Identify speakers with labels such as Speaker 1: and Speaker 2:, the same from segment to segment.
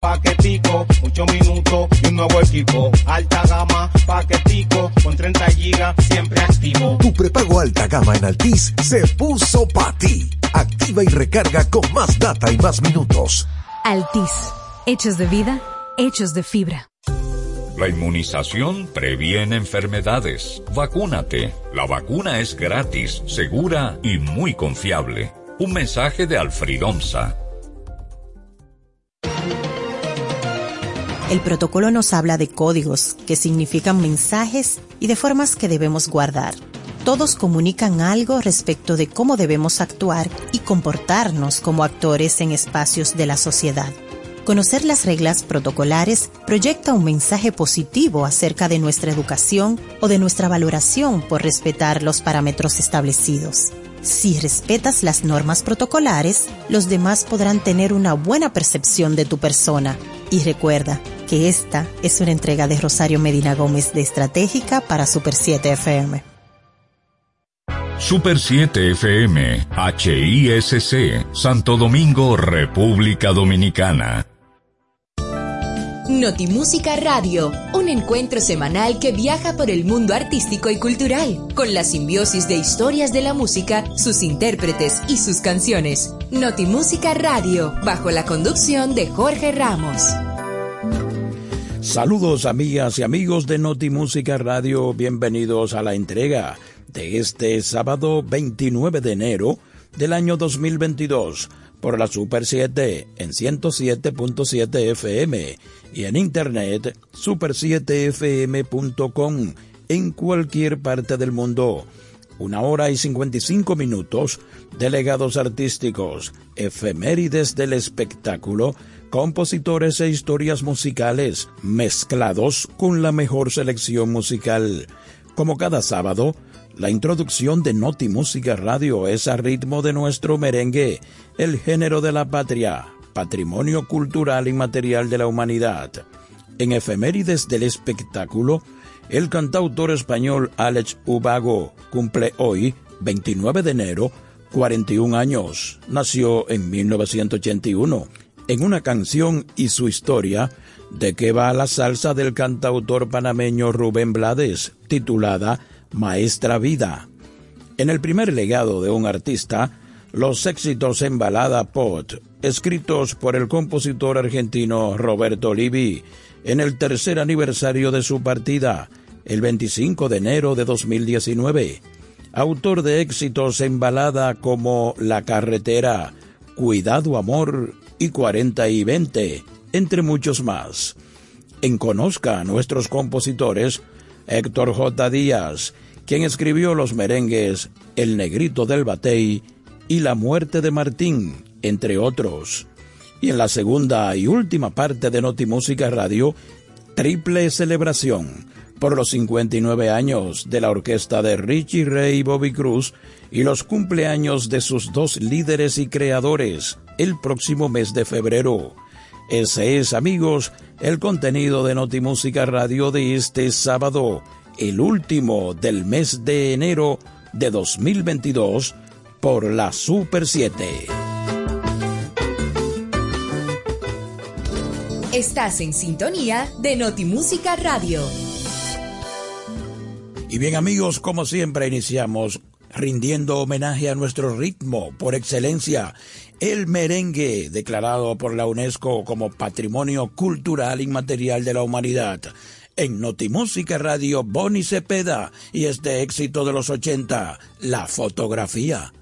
Speaker 1: Paquetico, 8 minutos y un nuevo equipo. Alta gama, paquetico, con 30 gigas, siempre activo.
Speaker 2: Tu prepago alta gama en Altis se puso pa' ti. Activa y recarga con más data y más minutos.
Speaker 3: Altis, hechos de vida, hechos de fibra.
Speaker 4: La inmunización previene enfermedades. Vacúnate. La vacuna es gratis, segura y muy confiable. Un mensaje de Alfridomsa.
Speaker 5: El protocolo nos habla de códigos, que significan mensajes y de formas que debemos guardar. Todos comunican algo respecto de cómo debemos actuar y comportarnos como actores en espacios de la sociedad. Conocer las reglas protocolares proyecta un mensaje positivo acerca de nuestra educación o de nuestra valoración por respetar los parámetros establecidos. Si respetas las normas protocolares, los demás podrán tener una buena percepción de tu persona. Y recuerda que esta es una entrega de Rosario Medina Gómez de Estratégica para Super 7 FM.
Speaker 4: Super 7 FM, HISC, Santo Domingo, República Dominicana.
Speaker 6: Notimúsica Radio, un encuentro semanal que viaja por el mundo artístico y cultural, con la simbiosis de historias de la música, sus intérpretes y sus canciones. Notimúsica Radio, bajo la conducción de Jorge Ramos.
Speaker 7: Saludos amigas y amigos de Notimúsica Radio, bienvenidos a la entrega de este sábado 29 de enero del año 2022 por la Super 7 en 107.7 FM y en internet super7fm.com en cualquier parte del mundo. Una hora y 55 minutos de legados artísticos, efemérides del espectáculo, compositores e historias musicales mezclados con la mejor selección musical. Como cada sábado, la introducción de Noti Música Radio es a ritmo de nuestro merengue, el género de la patria, patrimonio cultural y material de la humanidad. En efemérides del espectáculo, el cantautor español Alex Ubago cumple hoy, 29 de enero, 41 años. Nació en 1981. En una canción y su historia, de que va la salsa del cantautor panameño Rubén Blades, titulada Maestra Vida. En el primer legado de un artista, los éxitos en balada pot, escritos por el compositor argentino Roberto Livi, en el tercer aniversario de su partida, el 25 de enero de 2019. Autor de éxitos en balada como La Carretera, Cuidado Amor y 40 y 20, entre muchos más. En Conozca a nuestros compositores, Héctor J. Díaz, quien escribió los merengues El Negrito del Batey y La Muerte de Martín, entre otros. Y en la segunda y última parte de Notimúsica Radio, triple celebración por los 59 años de la orquesta de Richie Ray y Bobby Cruz y los cumpleaños de sus dos líderes y creadores el próximo mes de febrero. Ese es, amigos, el contenido de Notimúsica Radio de este sábado, el último del mes de enero de 2022, por la Super 7.
Speaker 6: Estás en sintonía de Notimúsica Radio.
Speaker 7: Y bien amigos, como siempre iniciamos rindiendo homenaje a nuestro ritmo por excelencia, el merengue, declarado por la UNESCO como Patrimonio Cultural Inmaterial de la Humanidad. En Notimúsica Radio, Bonnie Cepeda y este éxito de los 80, la fotografía.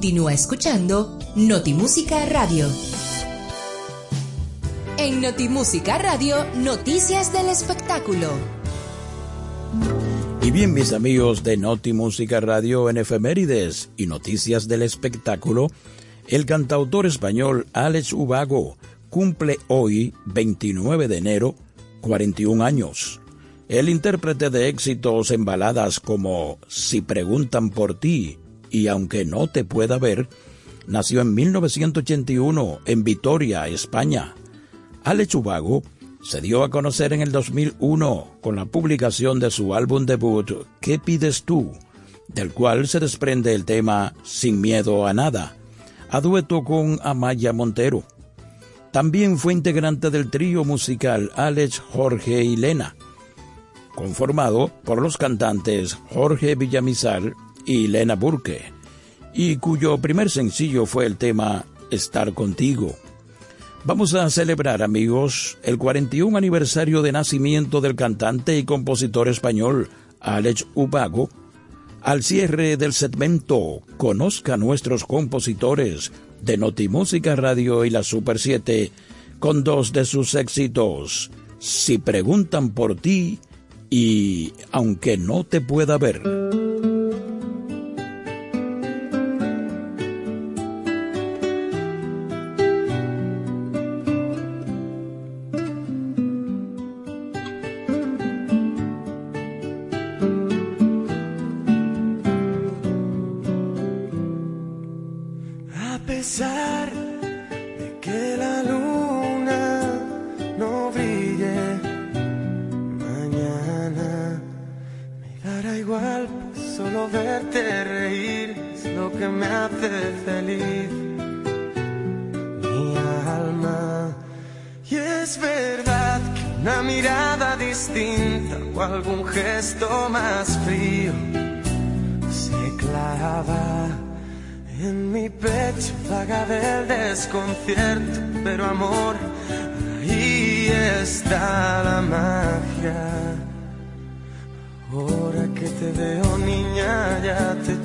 Speaker 6: Continúa escuchando Notimúsica Radio. En Notimúsica Radio, noticias del espectáculo.
Speaker 7: Y bien, mis amigos de Notimúsica Radio en efemérides y noticias del espectáculo, el cantautor español Alex Ubago cumple hoy, 29 de enero, 41 años. El intérprete de éxitos en baladas como Si preguntan por ti, y aunque no te pueda ver, nació en 1981 en Vitoria, España. Ale Chubago se dio a conocer en el 2001 con la publicación de su álbum debut ¿Qué pides tú?, del cual se desprende el tema Sin miedo a nada, a dueto con Amaya Montero. También fue integrante del trío musical Alex, Jorge y Lena, conformado por los cantantes Jorge Villamizar y Lena Burke, y cuyo primer sencillo fue el tema Estar contigo. Vamos a celebrar, amigos, el 41 aniversario de nacimiento del cantante y compositor español Alex Ubago. Al cierre del segmento, conozca a nuestros compositores de Notimúsica Radio y la Super 7 con dos de sus éxitos, Si preguntan por ti y Aunque no te pueda ver.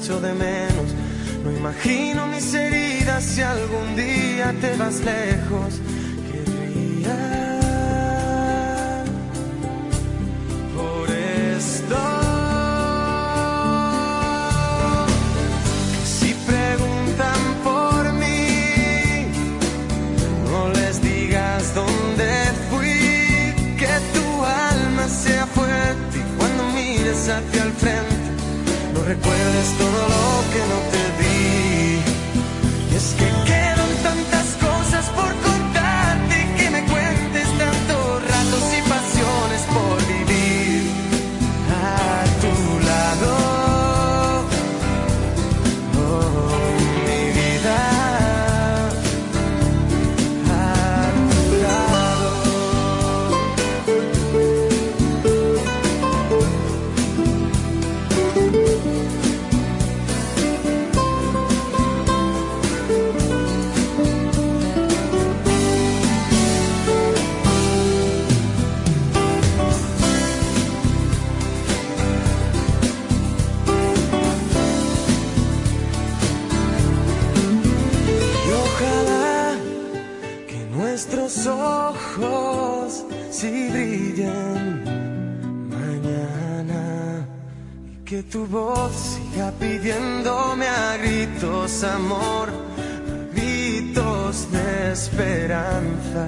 Speaker 8: No le recuerdes todo lo que no te di. Amor, gritos de esperanza.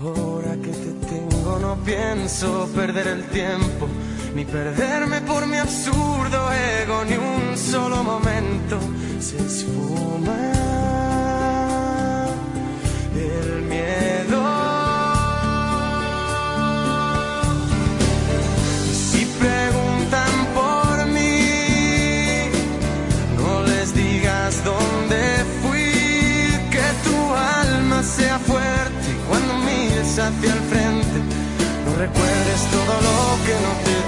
Speaker 8: Ahora que te tengo no pienso perder el tiempo, ni perderme por mi absurdo ego, ni un solo momento se esfuma el miedo. Hacia el frente, no recuerdes todo lo que no te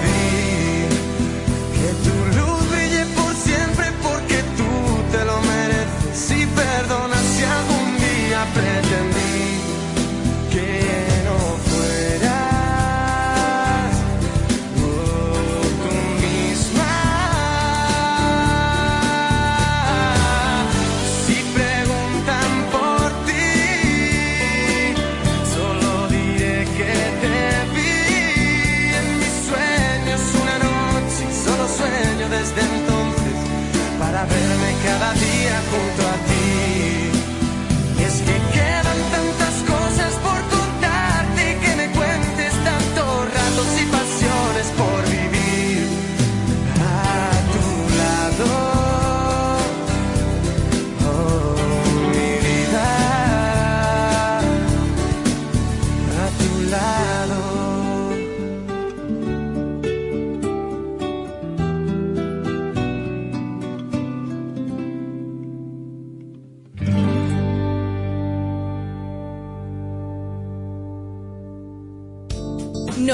Speaker 8: día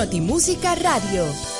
Speaker 6: Notimúsica Radio.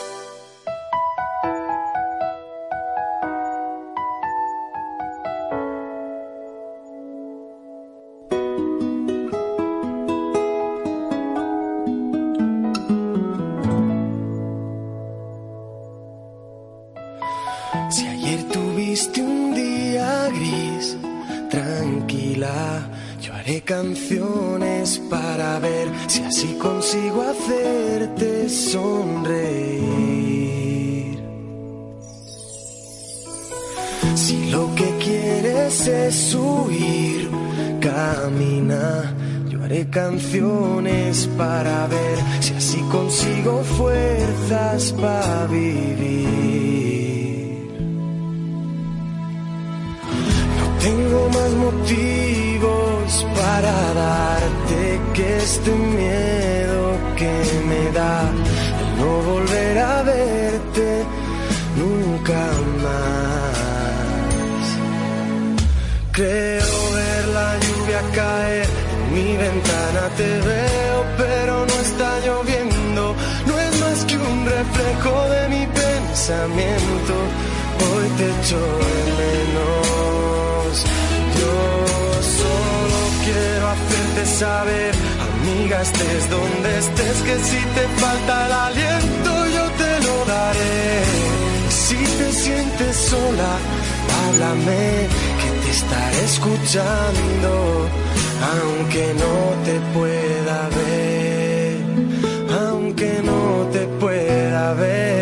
Speaker 8: Canciones para ver si así consigo fuerzas para vivir. No tengo más motivos para darte que este te veo, pero no está lloviendo. No es más que un reflejo de mi pensamiento. Hoy te echo de menos. Yo solo quiero hacerte saber, amiga, estés donde estés, que si te falta el aliento, yo te lo daré. Si te sientes sola, háblame, estaré escuchando, aunque no te pueda ver, aunque no te pueda ver.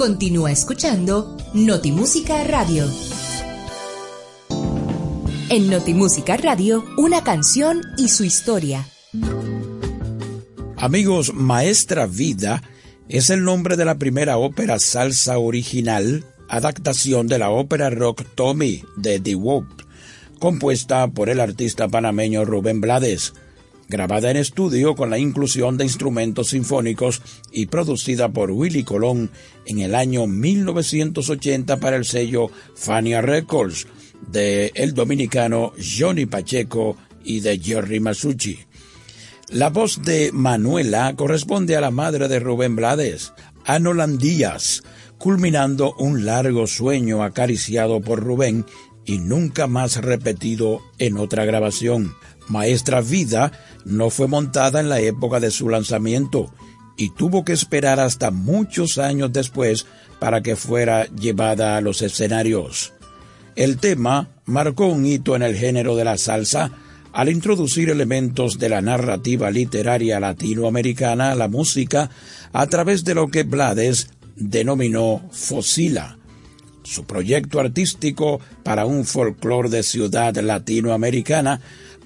Speaker 6: Continúa escuchando Notimúsica Radio. En Notimúsica Radio, una canción y su historia.
Speaker 7: Amigos, Maestra Vida es el nombre de la primera ópera salsa original, adaptación de la ópera rock Tommy de The Woop, compuesta por el artista panameño Rubén Blades grabada en estudio con la inclusión de instrumentos sinfónicos y producida por Willy Colón en el año 1980 para el sello Fania Records de el dominicano Johnny Pacheco y de Jerry Masucci. La voz de Manuela corresponde a la madre de Rubén Blades, Anolan Díaz, culminando un largo sueño acariciado por Rubén y nunca más repetido en otra grabación. Maestra Vida no fue montada en la época de su lanzamiento y tuvo que esperar hasta muchos años después para que fuera llevada a los escenarios. El tema marcó un hito en el género de la salsa al introducir elementos de la narrativa literaria latinoamericana a la música a través de lo que Blades denominó Fosila, su proyecto artístico para un folclore de ciudad latinoamericana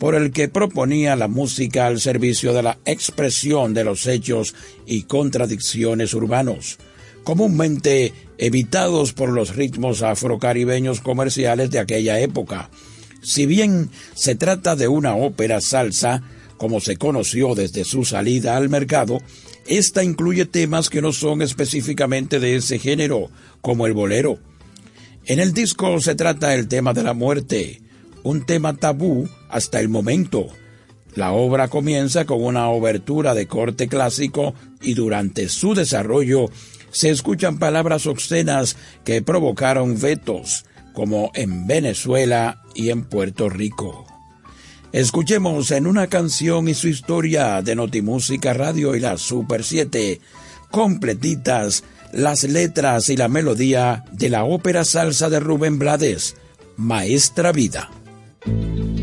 Speaker 7: por el que proponía la música al servicio de la expresión de los hechos y contradicciones urbanos, comúnmente evitados por los ritmos afrocaribeños comerciales de aquella época. Si bien se trata de una ópera salsa, como se conoció desde su salida al mercado, esta incluye temas que no son específicamente de ese género, como el bolero. En el disco se trata el tema de la muerte, un tema tabú hasta el momento. La obra comienza con una obertura de corte clásico y durante su desarrollo se escuchan palabras obscenas que provocaron vetos, como en Venezuela y en Puerto Rico. Escuchemos en una canción y su historia de Notimúsica Radio y la Super 7, completitas las letras y la melodía de la ópera salsa de Rubén Blades, Maestra Vida.
Speaker 9: A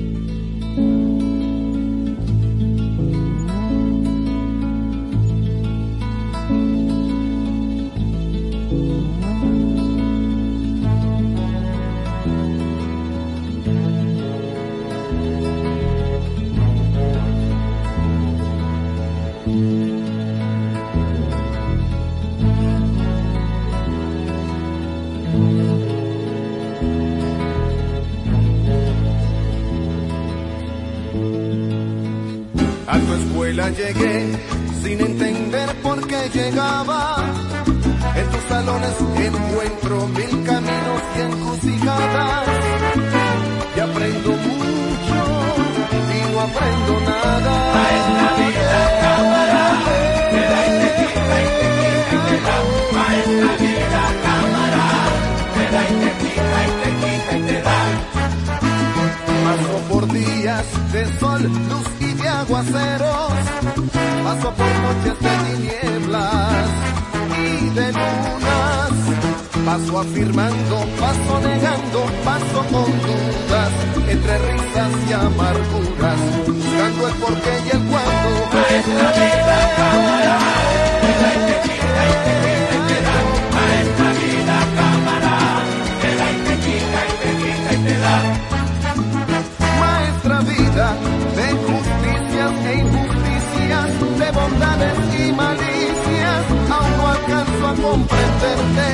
Speaker 9: Paso afirmando, paso negando, paso con dudas, entre risas y amarguras, buscando el porqué y el cuándo.
Speaker 1: Maestra vida,
Speaker 9: alcanzo a comprenderte.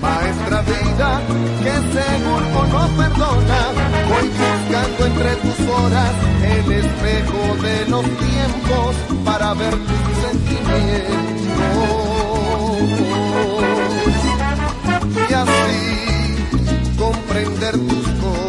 Speaker 9: Maestra vida que seguro no perdona, voy buscando entre tus horas el espejo de los tiempos para ver tus sentimientos. Y así comprender tus cosas.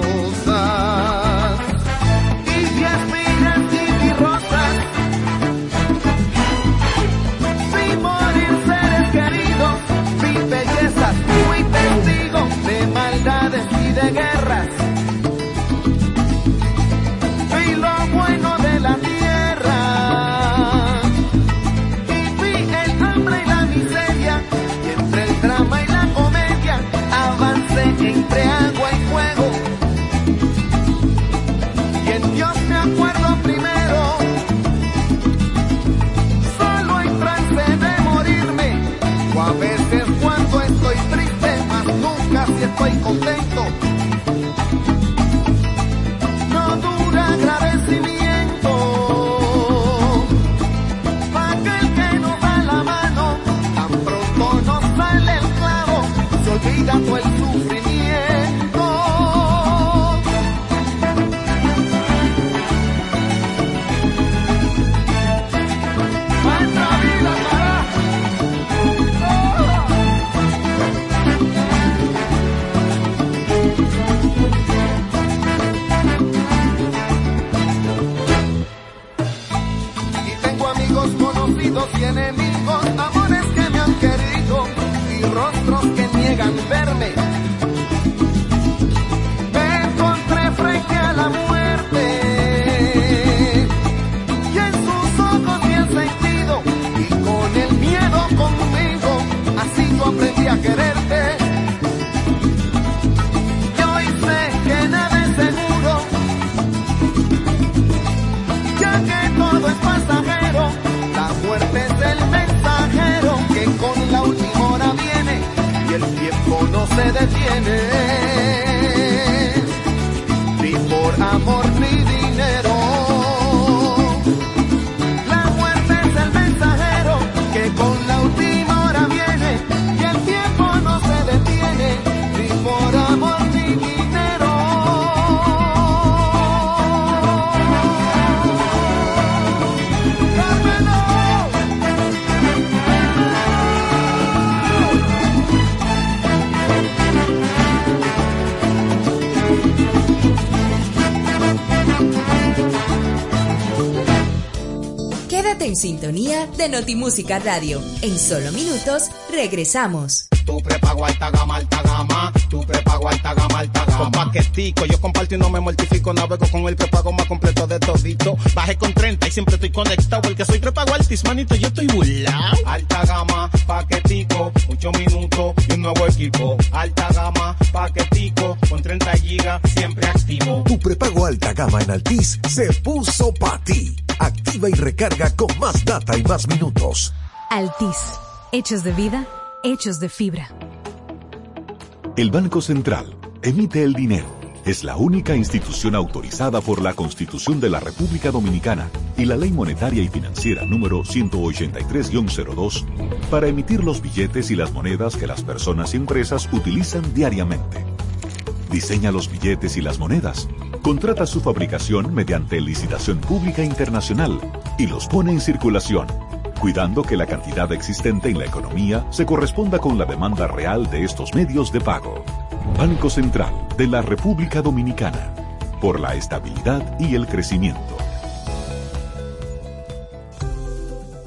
Speaker 9: En
Speaker 6: sintonía de Notimúsica Radio. En solo minutos regresamos.
Speaker 1: Tu prepago alta gama, alta gama. Tu prepago alta gama, alta gama. Con paquetico, yo comparto y no me mortifico. Navego con el prepago más completo de todito. Bajé con 30 y siempre estoy conectado. El que soy prepago altis, manito, yo estoy burlao. Alta gama, paquetico, 8 minutos y un nuevo equipo. Alta gama, paquetico, con 30 gigas, siempre activo.
Speaker 2: Tu prepago alta gama en Altis se puso para ti. Activa y recarga con más data y más minutos.
Speaker 3: Altis. Hechos de vida, hechos de fibra.
Speaker 10: El Banco Central emite el dinero. Es la única institución autorizada por la Constitución de la República Dominicana y la Ley Monetaria y Financiera número 183-02 para emitir los billetes y las monedas que las personas y empresas utilizan diariamente. Diseña los billetes y las monedas. Contrata su fabricación mediante licitación pública internacional y los pone en circulación, cuidando que la cantidad existente en la economía se corresponda con la demanda real de estos medios de pago. Banco Central de la República Dominicana, por la estabilidad y el crecimiento.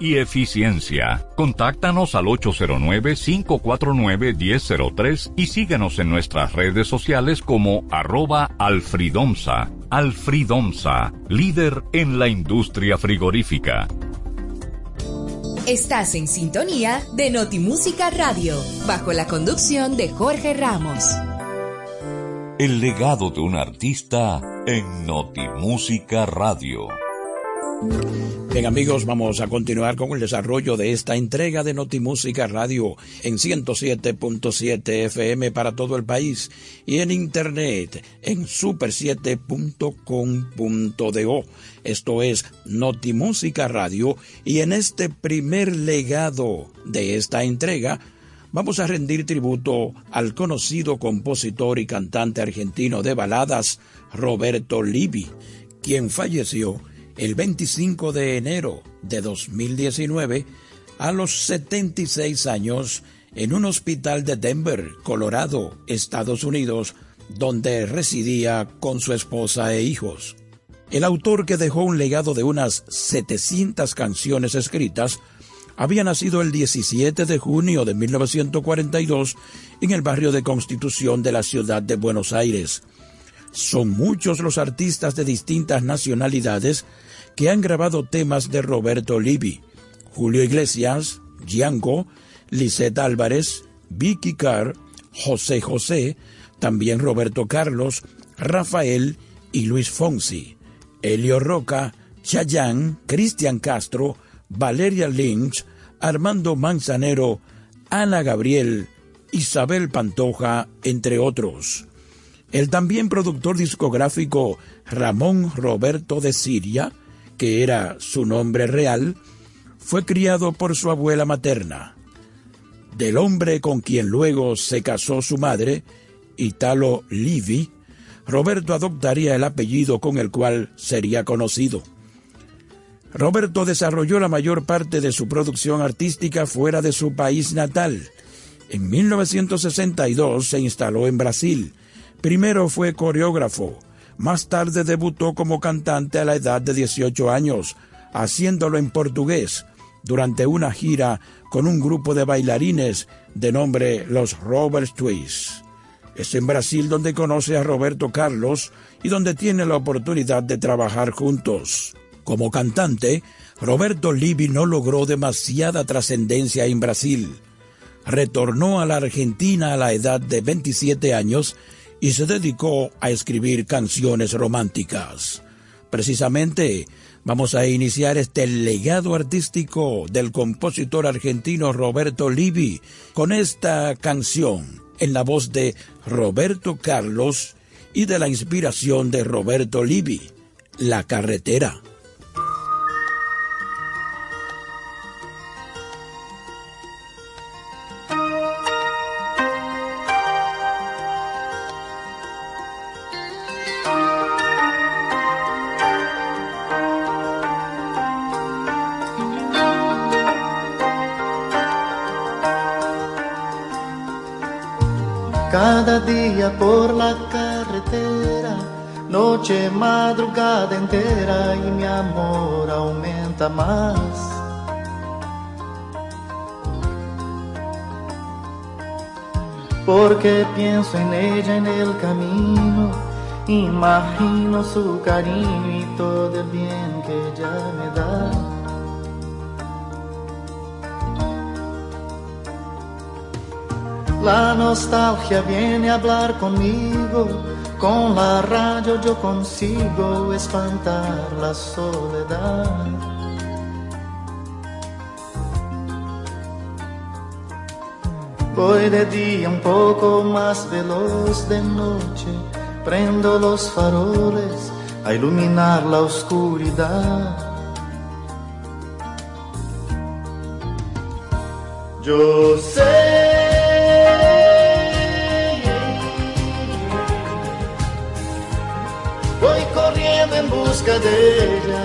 Speaker 4: y eficiencia. Contáctanos al 809-549-1003 y síguenos en nuestras redes sociales como arroba alfridomsa. Alfridomsa, líder en la industria frigorífica.
Speaker 6: Estás en sintonía de Notimúsica Radio, bajo la conducción de Jorge Ramos.
Speaker 4: El legado de un artista en Notimúsica Radio.
Speaker 7: Bien amigos, vamos a continuar con el desarrollo de esta entrega de Notimúsica Radio en 107.7 FM para todo el país y en internet en super7.com.do. Esto es Notimúsica Radio y en este primer legado de esta entrega vamos a rendir tributo al conocido compositor y cantante argentino de baladas Roberto Livi, quien falleció el 25 de enero de 2019 a los 76 años en un hospital de Denver, Colorado, Estados Unidos, donde residía con su esposa e hijos. El autor que dejó un legado de unas 700 canciones escritas había nacido el 17 de junio de 1942 en el barrio de Constitución de la ciudad de Buenos Aires. Son muchos los artistas de distintas nacionalidades que han grabado temas de Roberto Livi, Julio Iglesias, Gianco, Lisette Álvarez, Vicky Carr, José José, también Roberto Carlos, Rafael y Luis Fonsi, Elio Roca, Chayanne, Cristian Castro, Valeria Lynch, Armando Manzanero, Ana Gabriel, Isabel Pantoja, entre otros. El también productor discográfico Ramón Roberto de Siria, que era su nombre real, fue criado por su abuela materna. Del hombre con quien luego se casó su madre, Italo Livi, Roberto adoptaría el apellido con el cual sería conocido. Roberto desarrolló la mayor parte de su producción artística fuera de su país natal. En 1962 se instaló en Brasil. Primero fue coreógrafo, más tarde debutó como cantante a la edad de 18 años, haciéndolo en portugués, durante una gira con un grupo de bailarines de nombre Los Robert Twists. Es en Brasil donde conoce a Roberto Carlos y donde tiene la oportunidad de trabajar juntos. Como cantante, Roberto Livi no logró demasiada trascendencia en Brasil. Retornó a la Argentina a la edad de 27 años y se dedicó a escribir canciones románticas. Precisamente, vamos a iniciar este legado artístico del compositor argentino Roberto Livi con esta canción en la voz de Roberto Carlos y de la inspiración de Roberto Livi, La carretera.
Speaker 11: Más. Porque pienso en ella en el camino, imagino su cariño y todo el bien que ella me da. La nostalgia viene a hablar conmigo, con la radio yo consigo espantar la soledad. Voy de día un poco más veloz de noche, prendo los faroles a iluminar la oscuridad. Yo sé en busca de ella.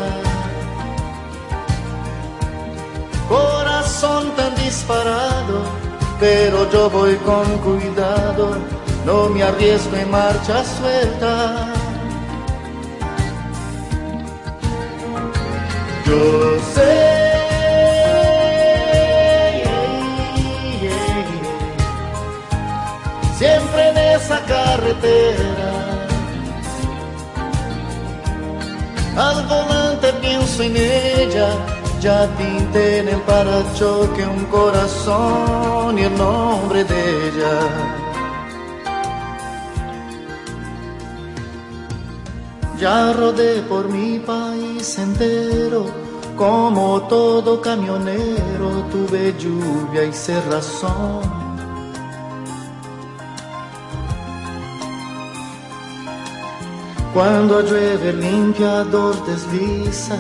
Speaker 11: Corazón tan disparado, pero yo voy con cuidado, no me arriesgo en marcha suelta. Yo sé. Siempre en esa carretera Al volante pienso en ella, ya pinté en el parachoque un corazón y el nombre de ella. Ya rodé por mi país entero, como todo camionero, tuve lluvia y cerrazón Cuando llueve el limpiador desliza,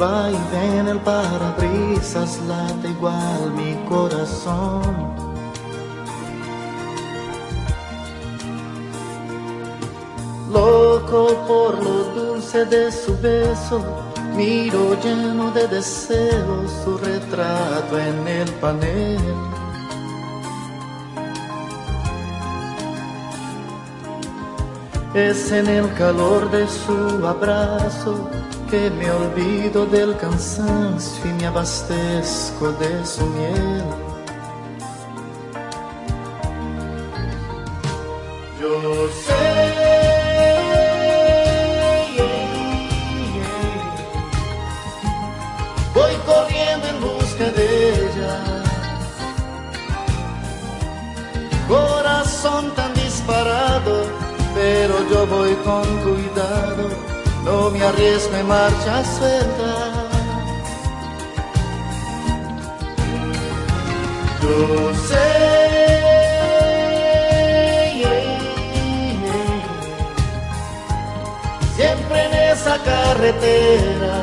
Speaker 11: va y ven el parabrisas, late igual mi corazón. Loco por lo dulce de su beso, miro lleno de deseos su retrato en el panel. Es en el calor de su abrazo que me olvido del cansancio y me abastezco de su miel. Yo sé. Voy corriendo en busca de ella. Corazón tan disparado pero yo voy con cuidado, no me arriesgo en marcha suelta. Yo sé, siempre en esa carretera,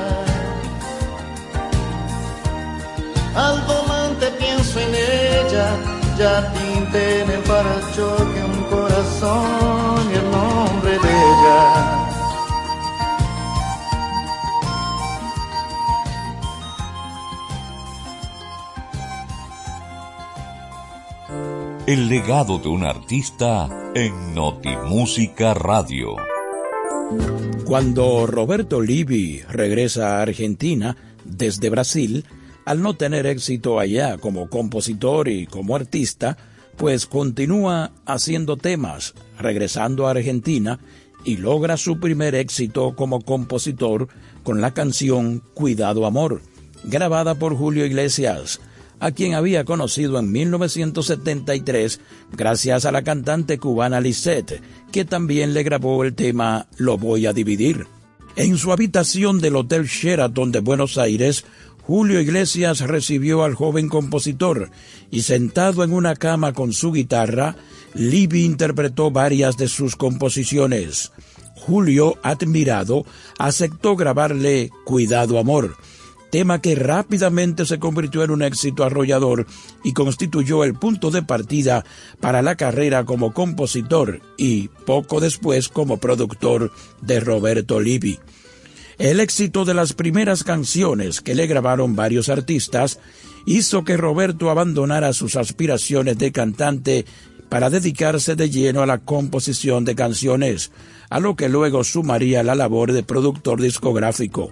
Speaker 11: al volante pienso en ella, ya tinté en el parachoque un corazón y el nombre de ella.
Speaker 2: El legado de un artista en Notimúsica Radio.
Speaker 7: Cuando Roberto Livi regresa a Argentina desde Brasil, al no tener éxito allá como compositor y como artista, pues continúa haciendo temas, regresando a Argentina y logra su primer éxito como compositor con la canción Cuidado Amor, grabada por Julio Iglesias, a quien había conocido en 1973 gracias a la cantante cubana Lisette, que también le grabó el tema Lo voy a dividir. En su habitación del Hotel Sheraton de Buenos Aires, Julio Iglesias recibió al joven compositor y sentado en una cama con su guitarra, Libby interpretó varias de sus composiciones. Julio, admirado, aceptó grabarle Cuidado Amor, tema que rápidamente se convirtió en un éxito arrollador y constituyó el punto de partida para la carrera como compositor y, poco después, como productor de Roberto Libby. El éxito de las primeras canciones que le grabaron varios artistas hizo que Roberto abandonara sus aspiraciones de cantante para dedicarse de lleno a la composición de canciones, a lo que luego sumaría la labor de productor discográfico.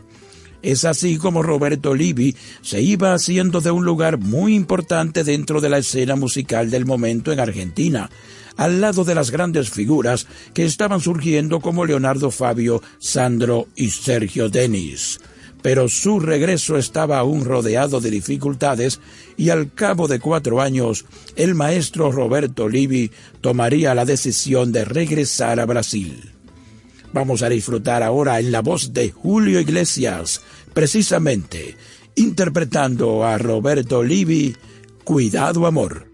Speaker 7: Es así como Roberto Livi se iba haciendo de un lugar muy importante dentro de la escena musical del momento en Argentina, al lado de las grandes figuras que estaban surgiendo como Leonardo Fabio, Sandro y Sergio Denis. pero su regreso estaba aún rodeado de dificultades y al cabo de cuatro años el maestro Roberto Livi tomaría la decisión de regresar a Brasil. Vamos a disfrutar ahora en la voz de Julio Iglesias, precisamente interpretando a Roberto Livi, Cuidado Amor.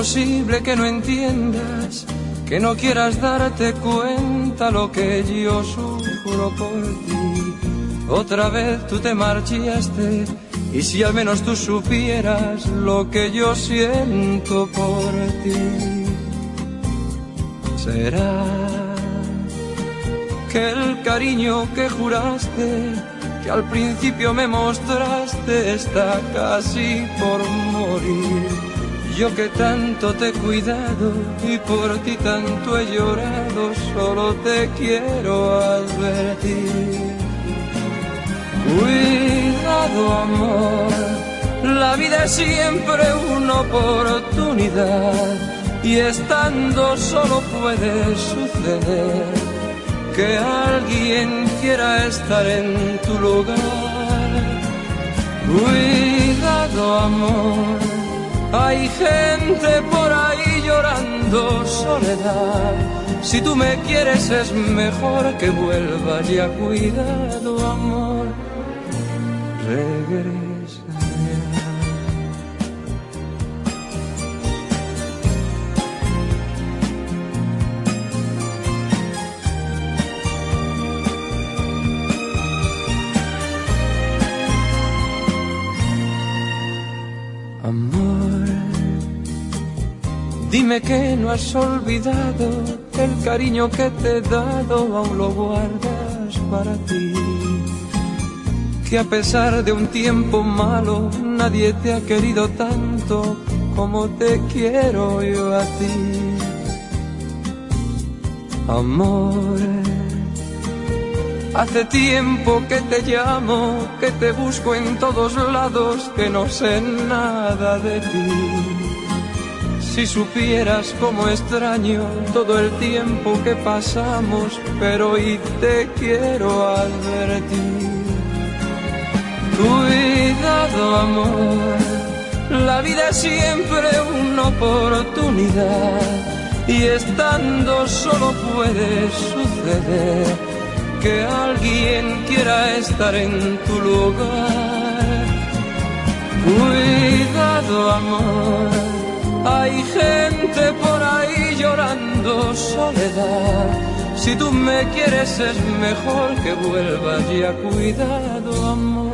Speaker 12: Posible que no entiendas, que no quieras darte cuenta lo que yo sufro por ti. Otra vez tú te marchaste y si al menos tú supieras lo que yo siento por ti. Será que el cariño que juraste, que al principio me mostraste, está casi por morir yo que tanto te he cuidado y por ti tanto he llorado, solo te quiero advertir. Cuidado amor, la vida es siempre una oportunidad y estando solo puede suceder que alguien quiera estar en tu lugar. Cuidado amor hay gente por ahí llorando soledad. Si tú me quieres es mejor que vuelva ya cuidado, amor. Regresa Dime que no has olvidado el cariño que te he dado, aún lo guardas para ti. Que a pesar de un tiempo malo, nadie te ha querido tanto como te quiero yo a ti. Amor, hace tiempo que te llamo, que te busco en todos lados, que no sé nada de ti si supieras cómo extraño todo el tiempo que pasamos, pero hoy te quiero advertir. Cuidado amor, la vida es siempre una oportunidad y estando solo puede suceder que alguien quiera estar en tu lugar. Cuidado amor hay gente por ahí llorando soledad. Si tú me quieres es mejor que vuelvas ya. Cuidado, amor.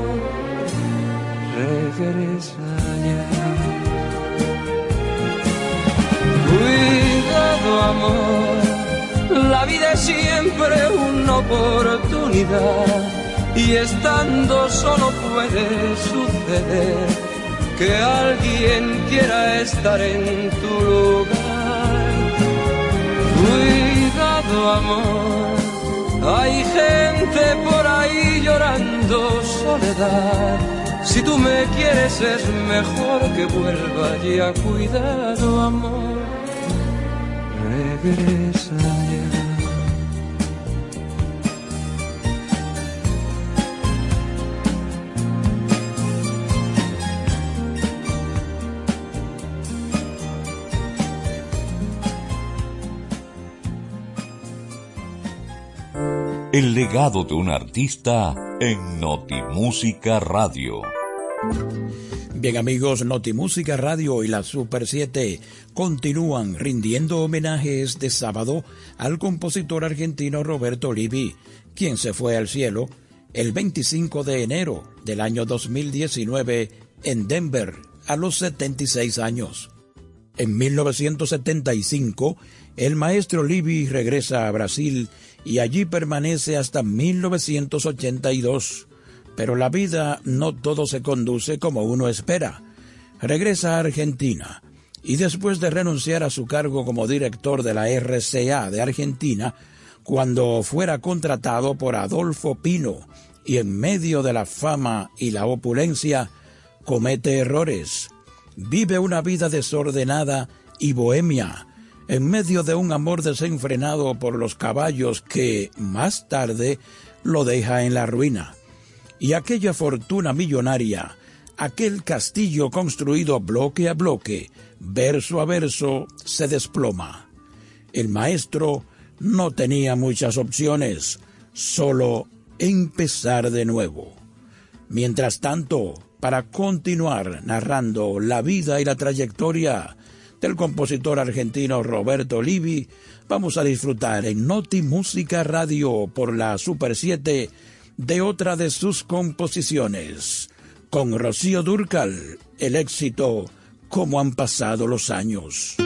Speaker 12: Regresa ya. Cuidado, amor. La vida es siempre una oportunidad. Y estando solo puede suceder que alguien quiera estar en tu lugar. Cuidado amor, hay gente por ahí llorando soledad. Si tú me quieres es mejor que vuelva ya. Cuidado amor, regresa ya.
Speaker 4: El legado de un artista en Notimúsica Radio.
Speaker 7: Bien amigos, Notimúsica Radio y la Super 7 continúan rindiendo homenaje este sábado al compositor argentino Roberto Livi, quien se fue al cielo el 25 de enero del año 2019 en Denver a los 76 años. En 1975, el maestro Livi regresa a Brasil y allí permanece hasta 1982. Pero la vida no todo se conduce como uno espera. Regresa a Argentina y después de renunciar a su cargo como director de la RCA de Argentina,
Speaker 13: cuando fuera contratado por Adolfo Pino y en medio de la fama y la opulencia comete errores. Vive una vida desordenada y bohemia, en medio de un amor desenfrenado por los caballos que, más tarde, lo deja en la ruina. Y aquella fortuna millonaria, aquel castillo construido bloque a bloque, verso a verso, se desploma. El maestro no tenía muchas opciones, solo empezar de nuevo. Mientras tanto, para continuar narrando la vida y la trayectoria del compositor argentino Roberto Livi, vamos a disfrutar en Noti Música Radio por la Super 7 de otra de sus composiciones. Con Rocío Durcal, el éxito Como han pasado los años.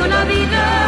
Speaker 13: una vida.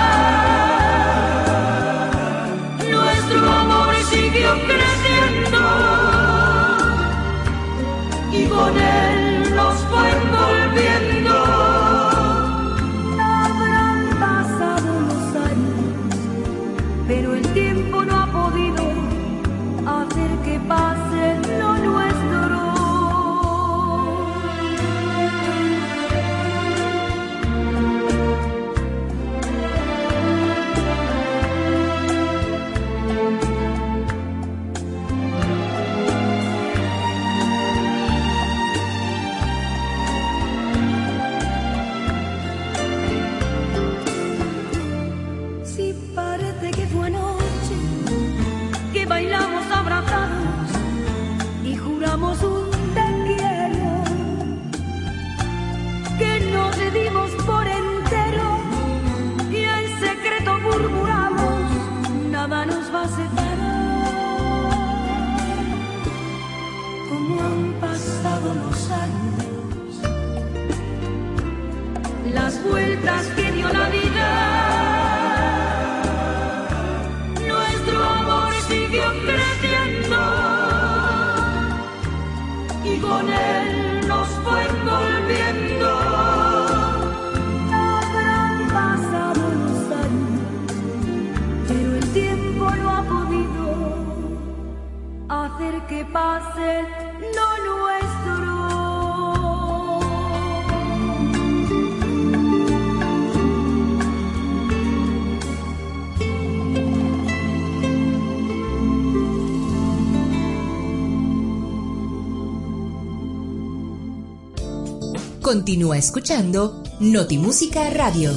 Speaker 6: Continúa escuchando Notimúsica Radio.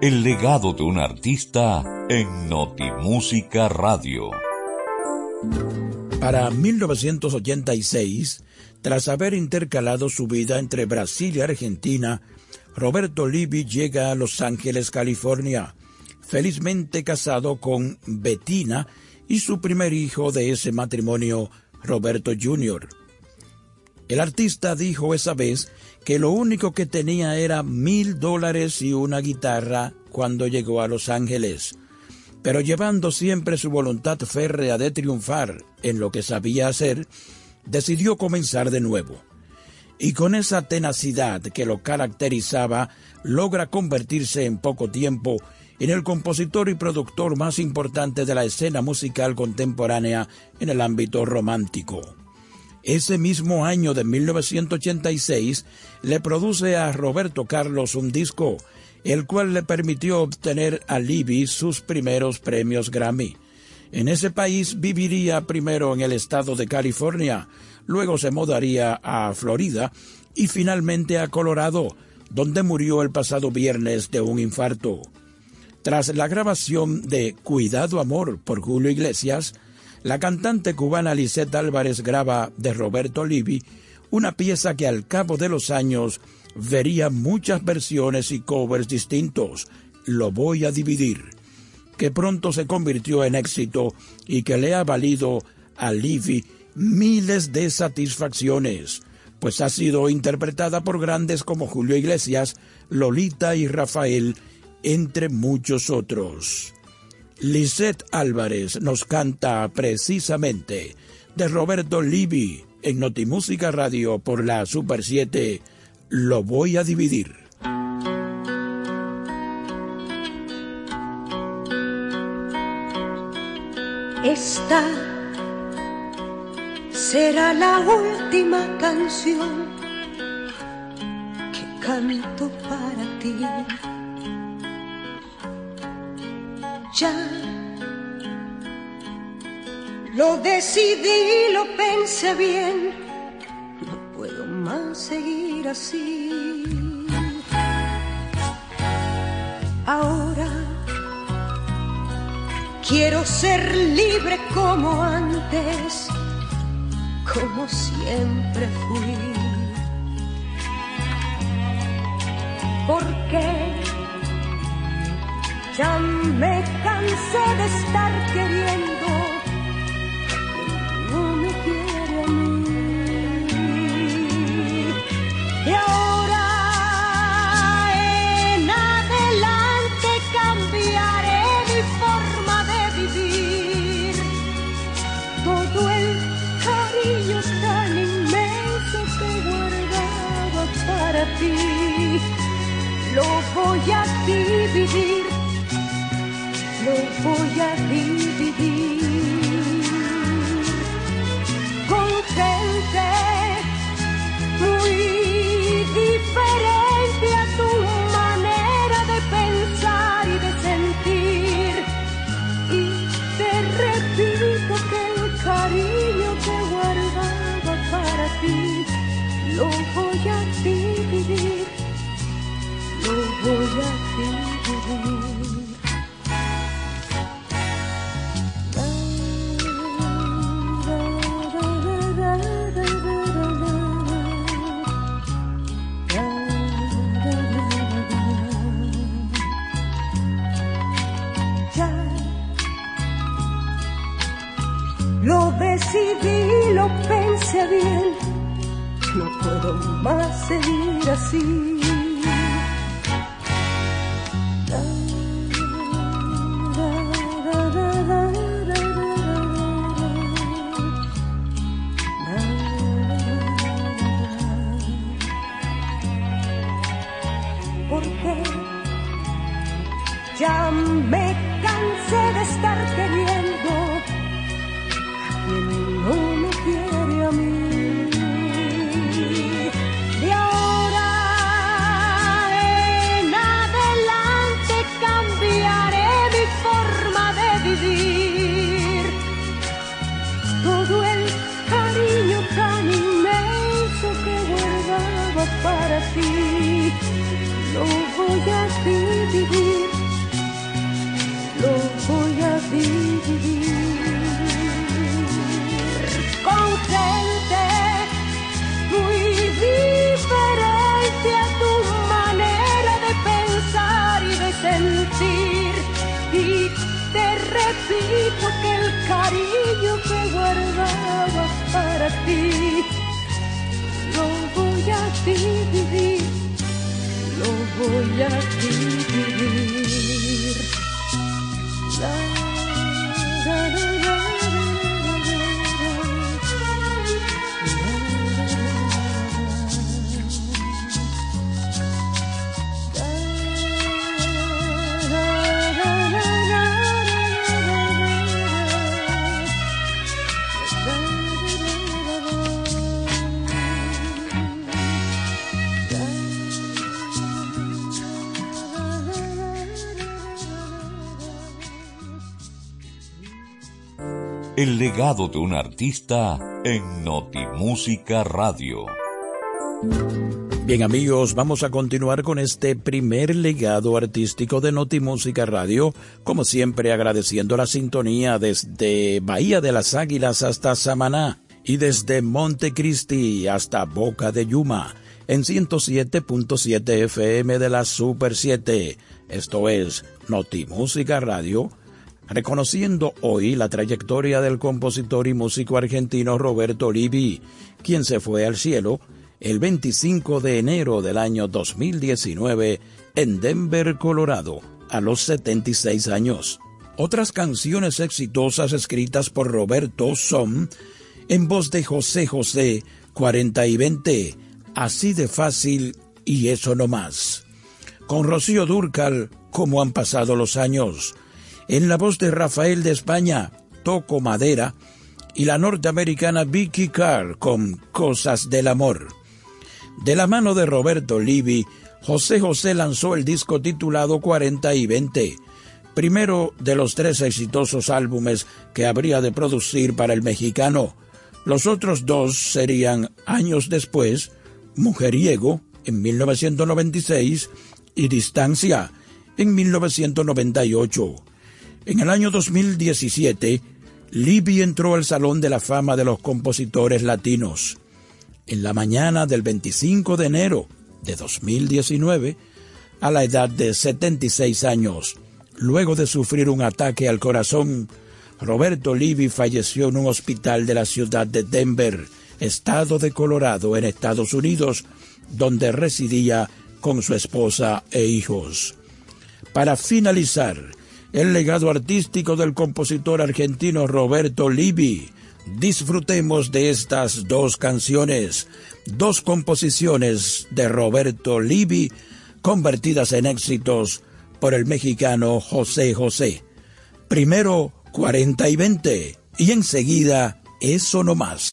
Speaker 14: El legado de un artista en Notimúsica Radio.
Speaker 13: Para 1986, tras haber intercalado su vida entre Brasil y Argentina, Roberto Livi llega a Los Ángeles, California, felizmente casado con Bettina y su primer hijo de ese matrimonio, Roberto Jr. El artista dijo esa vez que lo único que tenía era mil dólares y una guitarra
Speaker 7: cuando llegó a Los Ángeles, pero llevando siempre su voluntad férrea de triunfar en lo que sabía hacer, decidió comenzar de nuevo. Y con esa tenacidad que lo caracterizaba, logra convertirse en poco tiempo en el compositor y productor más importante de la escena musical contemporánea en el ámbito romántico. Ese mismo año de 1986 le produce a Roberto Carlos un disco, el cual le permitió obtener a Libby sus primeros premios Grammy. En ese país viviría primero en el estado de California, luego se mudaría a Florida y finalmente a Colorado, donde murió el pasado viernes de un infarto. Tras la grabación de Cuidado Amor por Julio Iglesias, la cantante cubana Lisette Álvarez graba de Roberto Livi una pieza que al cabo de los años vería muchas versiones y covers distintos. Lo voy a dividir, que pronto se convirtió en éxito y que le ha valido a Livi miles de satisfacciones, pues ha sido interpretada por grandes como Julio Iglesias, Lolita y Rafael, entre muchos otros. Lisette Álvarez nos canta precisamente de Roberto Livi en Notimúsica Radio por la Super 7. Lo voy a dividir.
Speaker 13: Esta será la última canción que canto para ti ya. Lo decidí, lo pensé bien, no puedo más seguir así. Ahora quiero ser libre como antes, como siempre fui. ¿Por qué? Ya me cansé de estar queriendo, no me quiere a mí. Y ahora en adelante cambiaré mi forma de vivir. Todo el cariño tan inmenso que guardaba para ti, lo voy a dividir voy a dividir. Con gente muy diferente no puedo más seguir así. vivir, lo voy a vivir, lo voy a vivir.
Speaker 14: El legado de un artista en Notimúsica Radio.
Speaker 7: Bien amigos, vamos a continuar con este primer legado artístico de Notimúsica Radio, como siempre agradeciendo la sintonía desde Bahía de las Águilas hasta Samaná y desde Montecristi hasta Boca de Yuma en 107.7 FM de la Super 7. Esto es Notimúsica Radio, reconociendo hoy la trayectoria del compositor y músico argentino Roberto Livi, quien se fue al cielo el 25 de enero del año 2019 en Denver, Colorado, a los 76 años. Otras canciones exitosas escritas por Roberto son en voz de José José, 40 y 20, así de fácil y eso no más. Con Rocío Durcal, como han pasado los años. En la voz de Rafael de España, Toco Madera, y la norteamericana Vicky Carr con Cosas del Amor. De la mano de Roberto Livi, José José lanzó el disco titulado 40 y 20, primero de los tres exitosos álbumes que habría de producir para el mexicano. Los otros dos serían años después, Mujeriego en 1996 y Distancia en 1998. En el año 2017, Libby entró al Salón de la Fama de los Compositores Latinos en la mañana del 25 de enero de 2019, a la edad de 76 años. Luego de sufrir un ataque al corazón, Roberto Livi falleció en un hospital de la ciudad de Denver, estado de Colorado, en Estados Unidos, donde residía con su esposa e hijos. Para finalizar, el legado artístico del compositor argentino Roberto Livi, disfrutemos de estas dos canciones, dos composiciones de Roberto Livi convertidas en éxitos por el mexicano José José. Primero 40 y 20 y enseguida eso no más.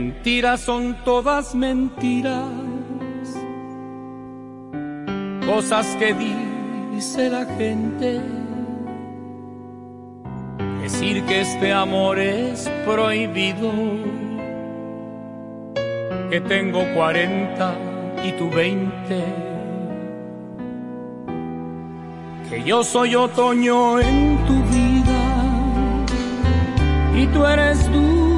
Speaker 15: Mentiras son todas mentiras, cosas que dice la gente. Decir que este amor es prohibido, que tengo 40 y tú 20, que yo soy otoño en tu vida. Y tú eres tú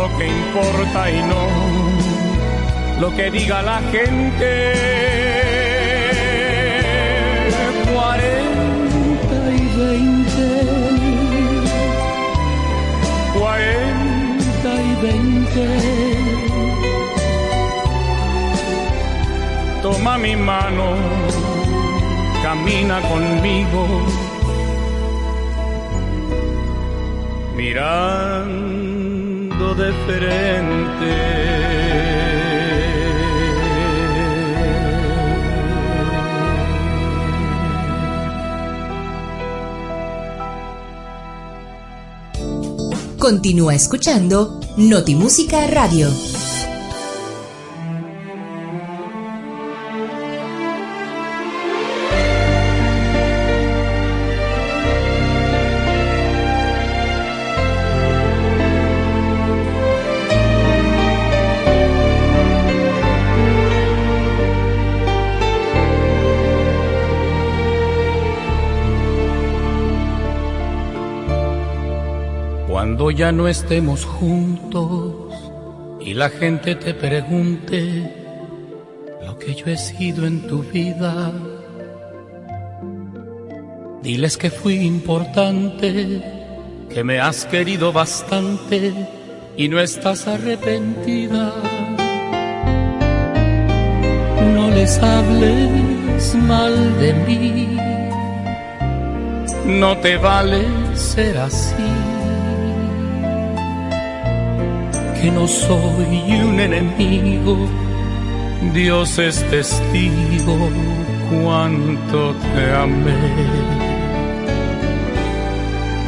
Speaker 15: lo que importa y no lo que diga la gente. Cuarenta y veinte, cuarenta y veinte. Toma mi mano, camina conmigo mirando frente.
Speaker 6: Continúa escuchando Notimúsica Radio.
Speaker 15: Ya no estemos juntos y la gente te pregunte lo que yo he sido en tu vida, diles que fui importante, que me has querido bastante y no estás arrepentida. No les hables mal de mí, no te vale ser así que no soy un enemigo, Dios es testigo cuánto te amé.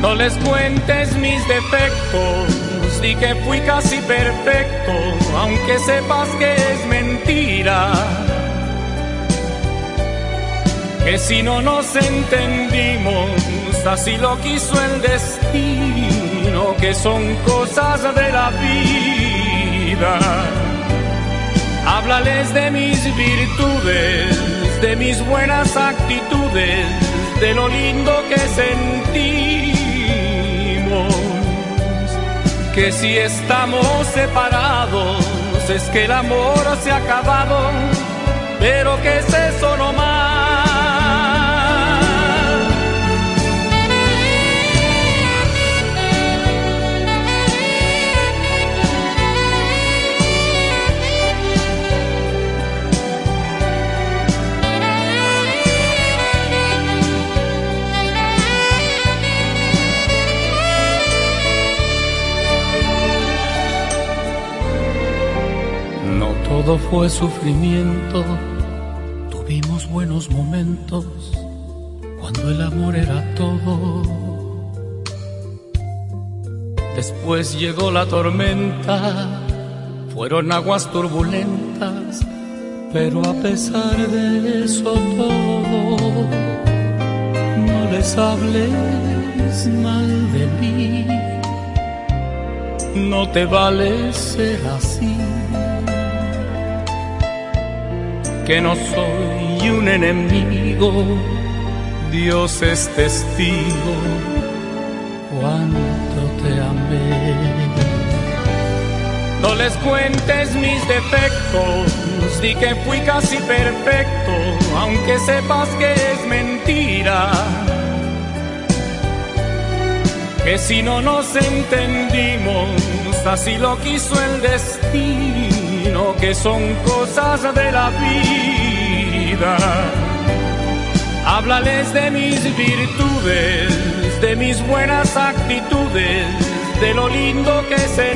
Speaker 15: No les cuentes mis defectos, di que fui casi perfecto, aunque sepas que es mentira. Que si no nos entendimos, así lo quiso el destino que son cosas de la vida. Háblales de mis virtudes, de mis buenas actitudes, de lo lindo que sentimos. Que si estamos separados, es que el amor se ha acabado, pero que es eso nomás todo fue sufrimiento. Tuvimos buenos momentos cuando el amor era todo. Después llegó la tormenta, fueron aguas turbulentas, pero a pesar de eso todo, no les hables mal de mí. No te vale ser así que no soy un enemigo, Dios es testigo cuánto te amé. No les cuentes mis defectos, di que fui casi perfecto, aunque sepas que es mentira. Que si no nos entendimos, así lo quiso el destino que son cosas de la vida. Háblales de mis virtudes, de mis buenas actitudes, de lo lindo que sentimos.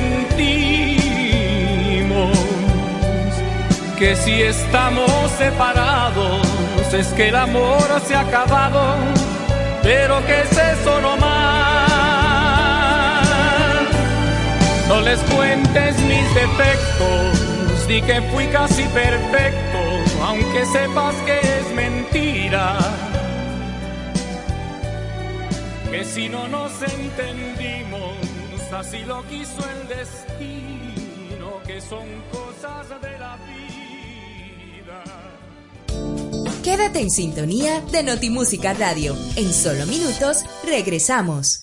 Speaker 15: Que si estamos separados, es que el amor se ha acabado, pero que es eso nomás
Speaker 16: les cuentes mis defectos, di que fui casi perfecto, aunque sepas que es mentira. Que si no nos entendimos, así lo quiso el destino, que son cosas de la vida.
Speaker 6: Quédate en sintonía de Notimúsica Radio. En solo minutos regresamos.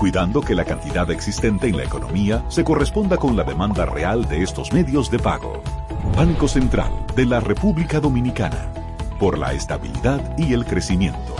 Speaker 10: cuidando que la cantidad existente en la economía se corresponda con la demanda real de estos medios de pago. Banco Central de la República Dominicana, por la estabilidad y el crecimiento.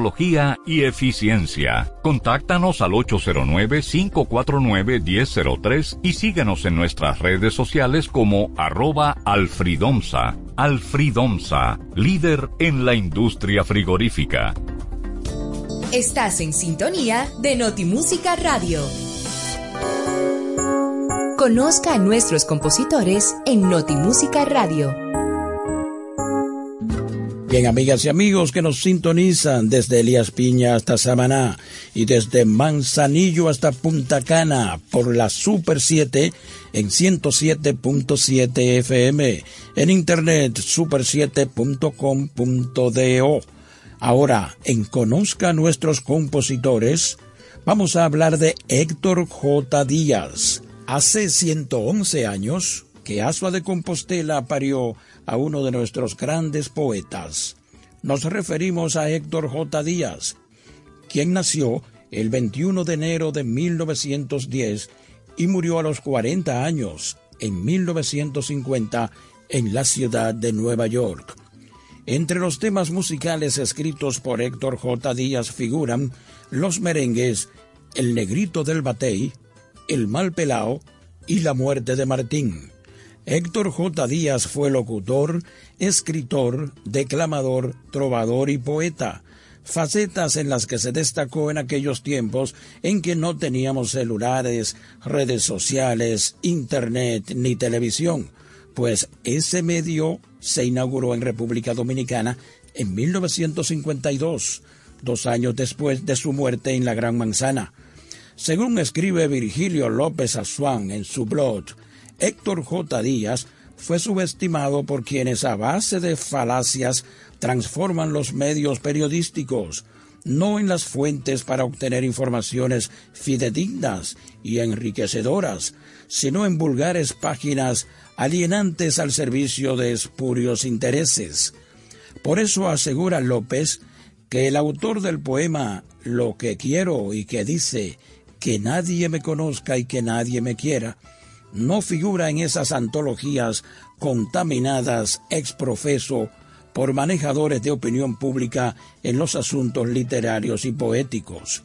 Speaker 4: y eficiencia. Contáctanos al 809-549-1003 y síguenos en nuestras redes sociales como arroba alfridomsa. Alfridomsa, líder en la industria frigorífica.
Speaker 6: Estás en sintonía de Notimúsica Radio. Conozca a nuestros compositores en Notimúsica Radio.
Speaker 7: Bien, amigas y amigos que nos sintonizan desde Elías Piña hasta Samaná y desde Manzanillo hasta Punta Cana por la Super 7 en 107.7 FM, en internet super7.com.do. Ahora, en Conozca a nuestros compositores, vamos a hablar de Héctor J. Díaz. Hace 111 años que Asua de Compostela parió a uno de nuestros grandes poetas. Nos referimos a Héctor J. Díaz, quien nació el 21 de enero de 1910 y murió a los 40 años, en 1950, en la ciudad de Nueva York. Entre los temas musicales escritos por Héctor J. Díaz figuran los merengues El Negrito del Batey, El Mal Pelao y La Muerte de Martín. Héctor J. Díaz fue locutor, escritor, declamador, trovador y poeta, facetas en las que se destacó en aquellos tiempos en que no teníamos celulares, redes sociales, internet ni televisión, pues ese medio se inauguró en República Dominicana en 1952, dos años después de su muerte en la Gran Manzana. Según escribe Virgilio López Azuán en su blog, Héctor J. Díaz fue subestimado por quienes a base de falacias transforman los medios periodísticos, no en las fuentes para obtener informaciones fidedignas y enriquecedoras, sino en vulgares páginas alienantes al servicio de espurios intereses. Por eso asegura López que el autor del poema Lo que quiero y que dice que nadie me conozca y que nadie me quiera, no figura en esas antologías contaminadas ex profeso por manejadores de opinión pública en los asuntos literarios y poéticos.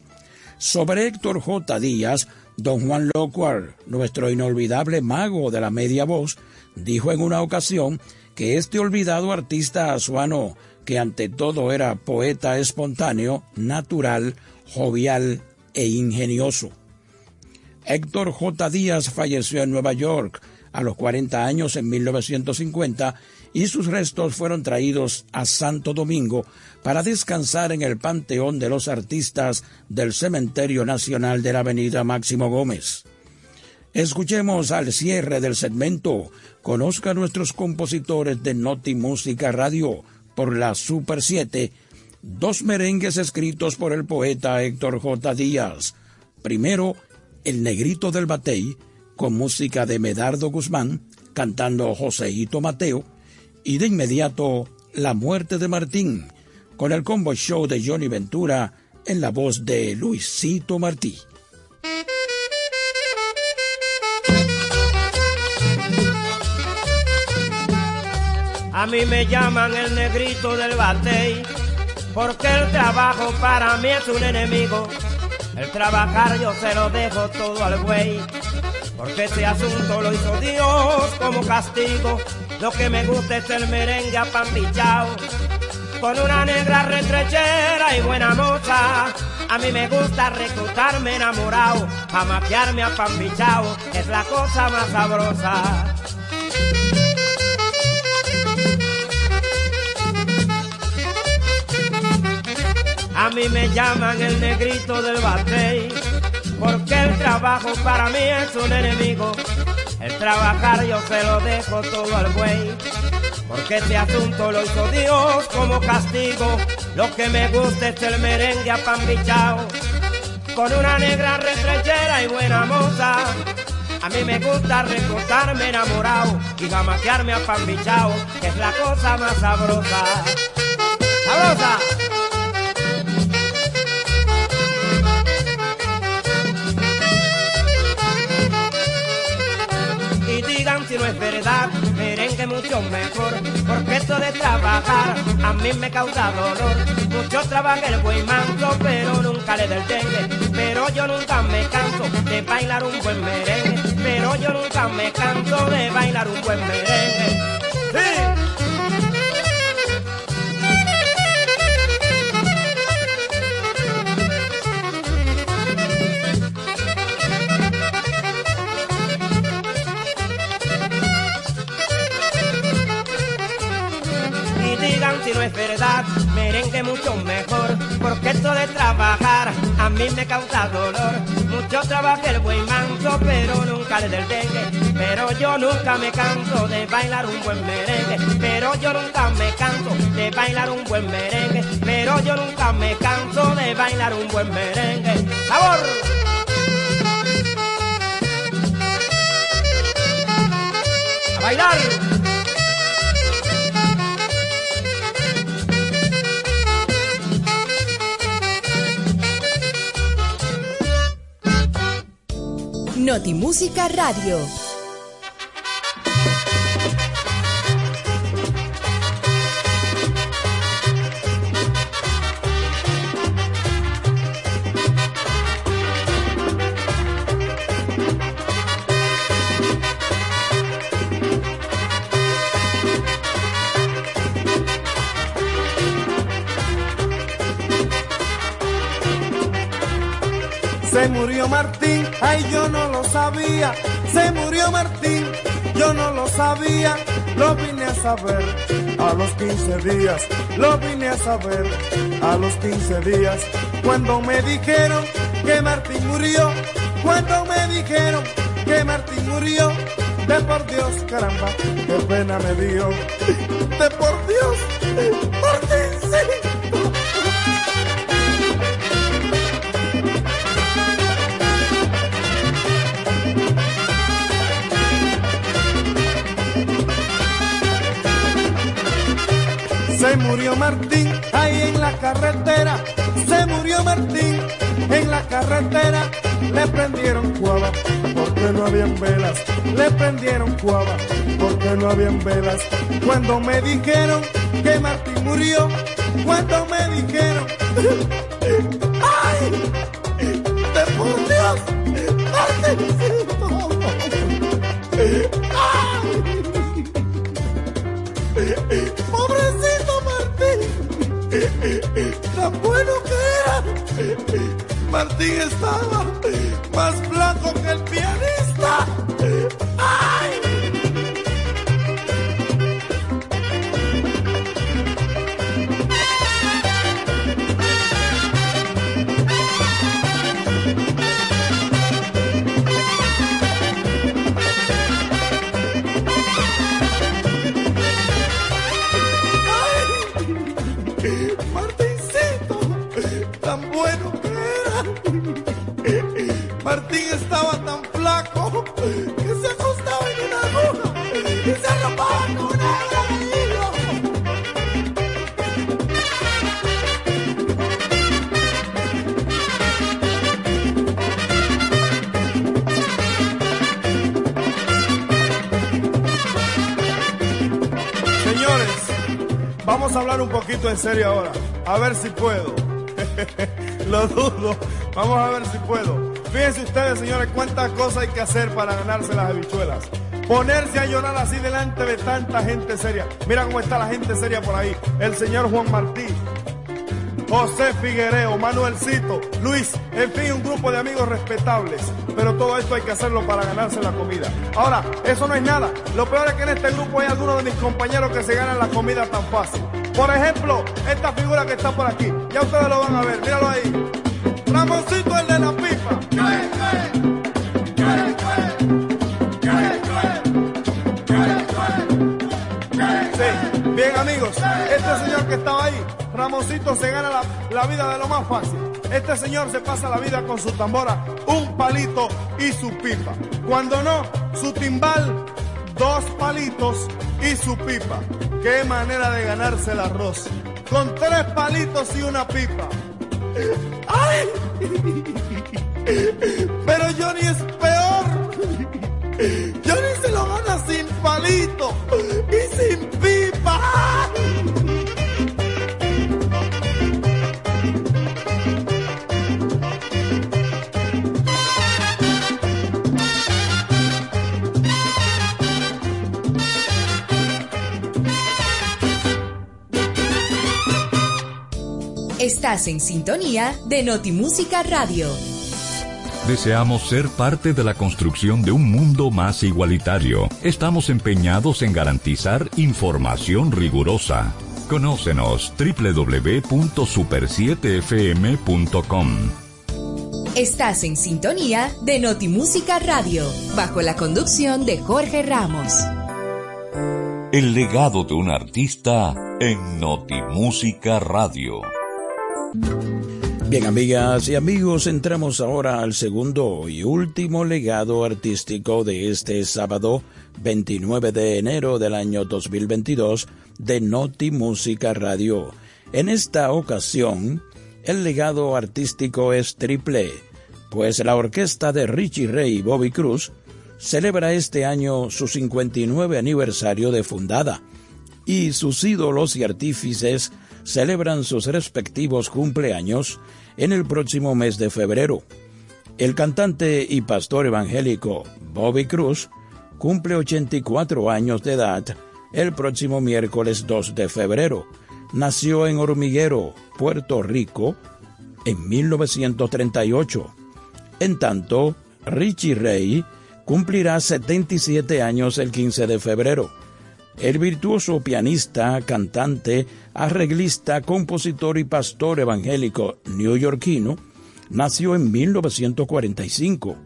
Speaker 7: Sobre Héctor J. Díaz, don Juan Locuar, nuestro inolvidable mago de la media voz, dijo en una ocasión que este olvidado artista azuano, que ante todo era poeta espontáneo, natural, jovial e ingenioso. Héctor J. Díaz falleció en Nueva York a los 40 años en 1950 y sus restos fueron traídos a Santo Domingo para descansar en el Panteón de los Artistas del Cementerio Nacional de la Avenida Máximo Gómez. Escuchemos al cierre del segmento, conozca a nuestros compositores de Noti Música Radio por la Super 7, dos merengues escritos por el poeta Héctor J. Díaz. Primero, El Negrito del Batey, con música de Medardo Guzmán, cantando Joseito Mateo, y de inmediato La Muerte de Martín, con el combo show de Johnny Ventura en la voz de Luisito Martí.
Speaker 17: A mí me llaman el negrito del batey, porque el trabajo para mí es un enemigo. El trabajar yo se lo dejo todo al güey, porque este asunto lo hizo Dios como castigo. Lo que me gusta es el merengue apambichao, con una negra retrechera y buena moza. A mí me gusta reclutarme enamorado, a apambichao, es la cosa más sabrosa. A mí me llaman el negrito del batey, porque el trabajo para mí es un enemigo. El trabajar yo se lo dejo todo al buey, porque este asunto lo hizo Dios como castigo. Lo que me gusta es el merengue apambichao, con una negra retrechera y buena moza. A mí me gusta recostarme enamorado y jamaquearme apambichao, que es la cosa más sabrosa. ¡Sabrosa! Verdad, merengue mucho mejor, porque esto de trabajar a mí me causa dolor. Mucho trabaja el buen manso, pero nunca le del dengue, pero yo nunca me canso de bailar un buen merengue, pero yo nunca me canso de bailar un buen merengue. ¡Sí! Mucho mejor, porque esto de trabajar a mí me causa dolor. Mucho trabaja el buen manso, pero nunca le del dengue. Pero yo nunca me canso de bailar un buen merengue. Pero yo nunca me canso de bailar un buen merengue. Pero yo nunca me canso de bailar un buen merengue. ¡Sabor! ¡A bailar!
Speaker 6: Notimúsica Radio.
Speaker 18: Se murió Martín, ay yo no lo sabía. Se murió Martín, yo no lo sabía. Lo vine a saber a los 15 días. Lo vine a saber a los 15 días. Cuando me dijeron que Martín murió. Cuando me dijeron que Martín murió. De por Dios, caramba, qué pena me dio. De por Dios, Martín, sí. Murió Martín ahí en la carretera. Se murió Martín en la carretera. Le prendieron cuava porque no habían velas. Le prendieron cuava porque no habían velas. Cuando me dijeron que Martín murió. Cuando me dijeron. ¡Ay! ¡De por Dios! ¡Martíncito! Martín estaba poquito en serio ahora. A ver si puedo. Lo dudo. Vamos a ver si puedo. Fíjense ustedes, señores, cuántas cosas hay que hacer para ganarse las habichuelas. Ponerse a llorar así delante de tanta gente seria. Mira cómo está la gente seria por ahí. El señor Juan Martí, José Figuereo, Manuelcito, Luis, en fin, un grupo de amigos respetables. Pero todo esto hay que hacerlo para ganarse la comida. Ahora, eso no es nada. Lo peor es que en este grupo hay algunos de mis compañeros que se ganan la comida tan fácil. Por ejemplo, esta figura que está por aquí. Ya ustedes lo van a ver, míralo ahí. Ramoncito, el de la pipa. Sí, bien amigos, este señor que estaba ahí Ramoncito se gana la, vida de lo más fácil. Este señor se pasa la vida con su tambora, un palito y su pipa. Cuando no, su timbal, dos palitos y su pipa. Qué manera de ganarse el arroz. Con tres palitos y una pipa. ¡Ay! Pero Johnny es peor. Johnny se lo gana sin palito
Speaker 6: Estás en sintonía de Notimúsica Radio.
Speaker 4: Deseamos ser parte de la construcción de un mundo más igualitario. Estamos empeñados en garantizar información rigurosa. Conócenos www.super7fm.com.
Speaker 6: Estás en sintonía de Notimúsica Radio, bajo la conducción de Jorge Ramos.
Speaker 4: El legado de un artista en Notimúsica Radio.
Speaker 7: Bien, amigas y amigos, entramos ahora al segundo y último legado artístico de este sábado 29 de enero del año 2022 de Noti Música Radio. En esta ocasión, el legado artístico es triple, pues la orquesta de Richie Ray y Bobby Cruz celebra este año su 59 aniversario de fundada, y sus ídolos y artífices celebran sus respectivos cumpleaños en el próximo mes de febrero. El cantante y pastor evangélico Bobby Cruz cumple 84 años de edad el próximo miércoles 2 de febrero. Nació en Hormiguero, Puerto Rico, en 1938. En tanto, Richie Ray cumplirá 77 años el 15 de febrero. El virtuoso pianista, cantante, arreglista, compositor y pastor evangélico neoyorquino nació en 1945.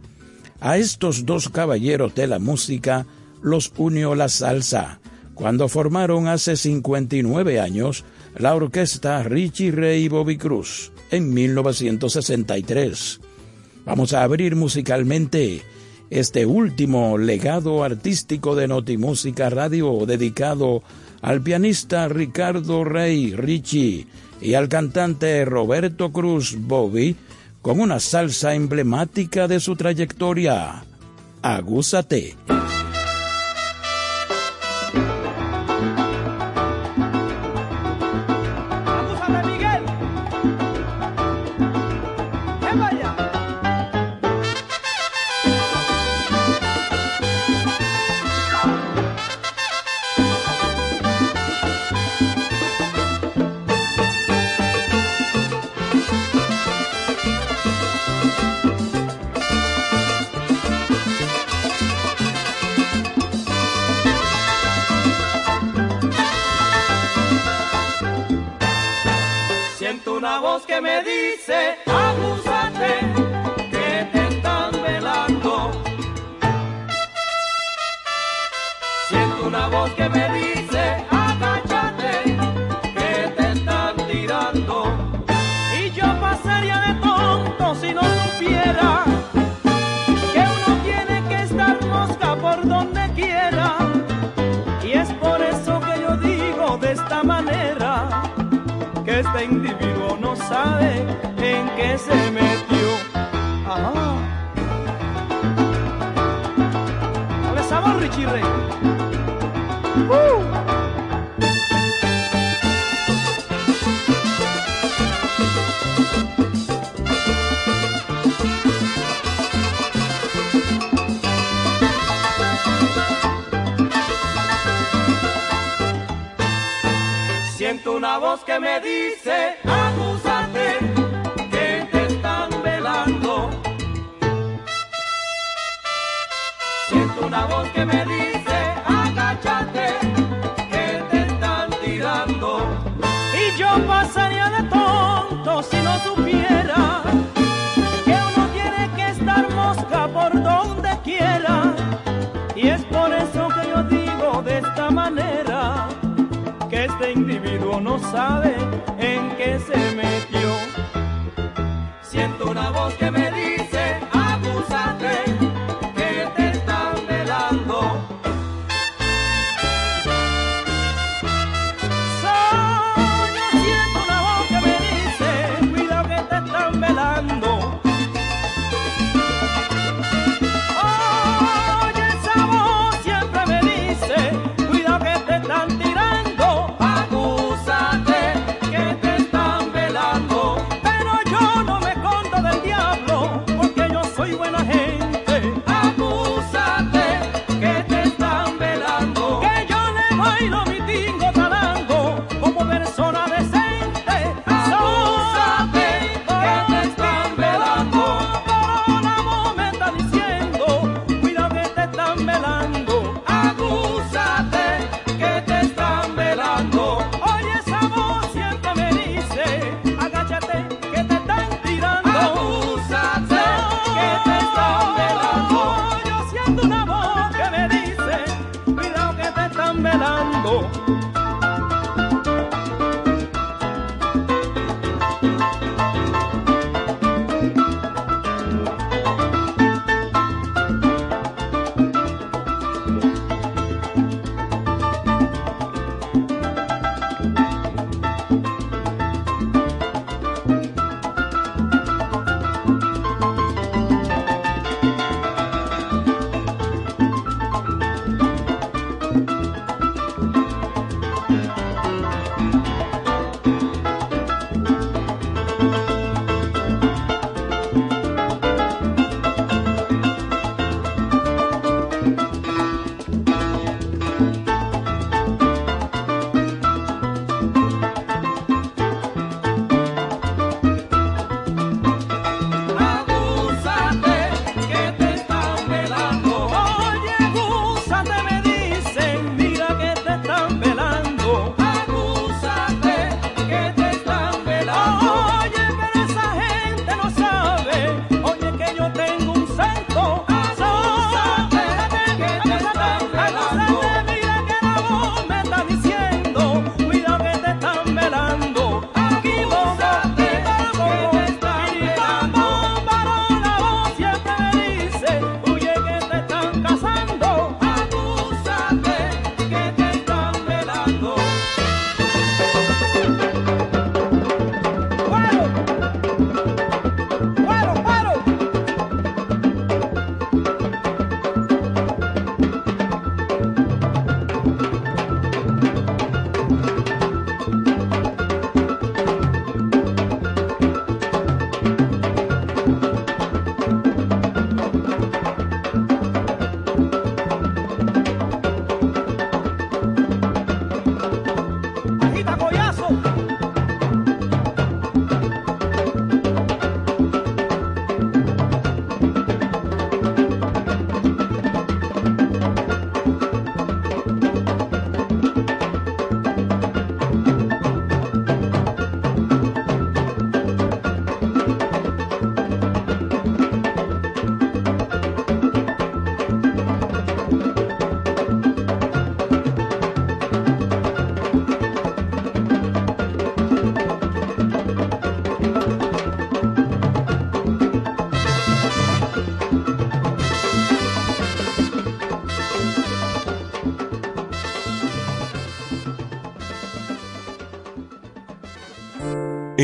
Speaker 7: A estos dos caballeros de la música los unió la salsa, cuando formaron hace 59 años la orquesta Richie Ray Bobby Cruz en 1963. Vamos a abrir musicalmente este último legado artístico de Notimúsica Radio dedicado al pianista Ricardo Rey Richie y al cantante Roberto Cruz Bobby con una salsa emblemática de su trayectoria. Agúzate.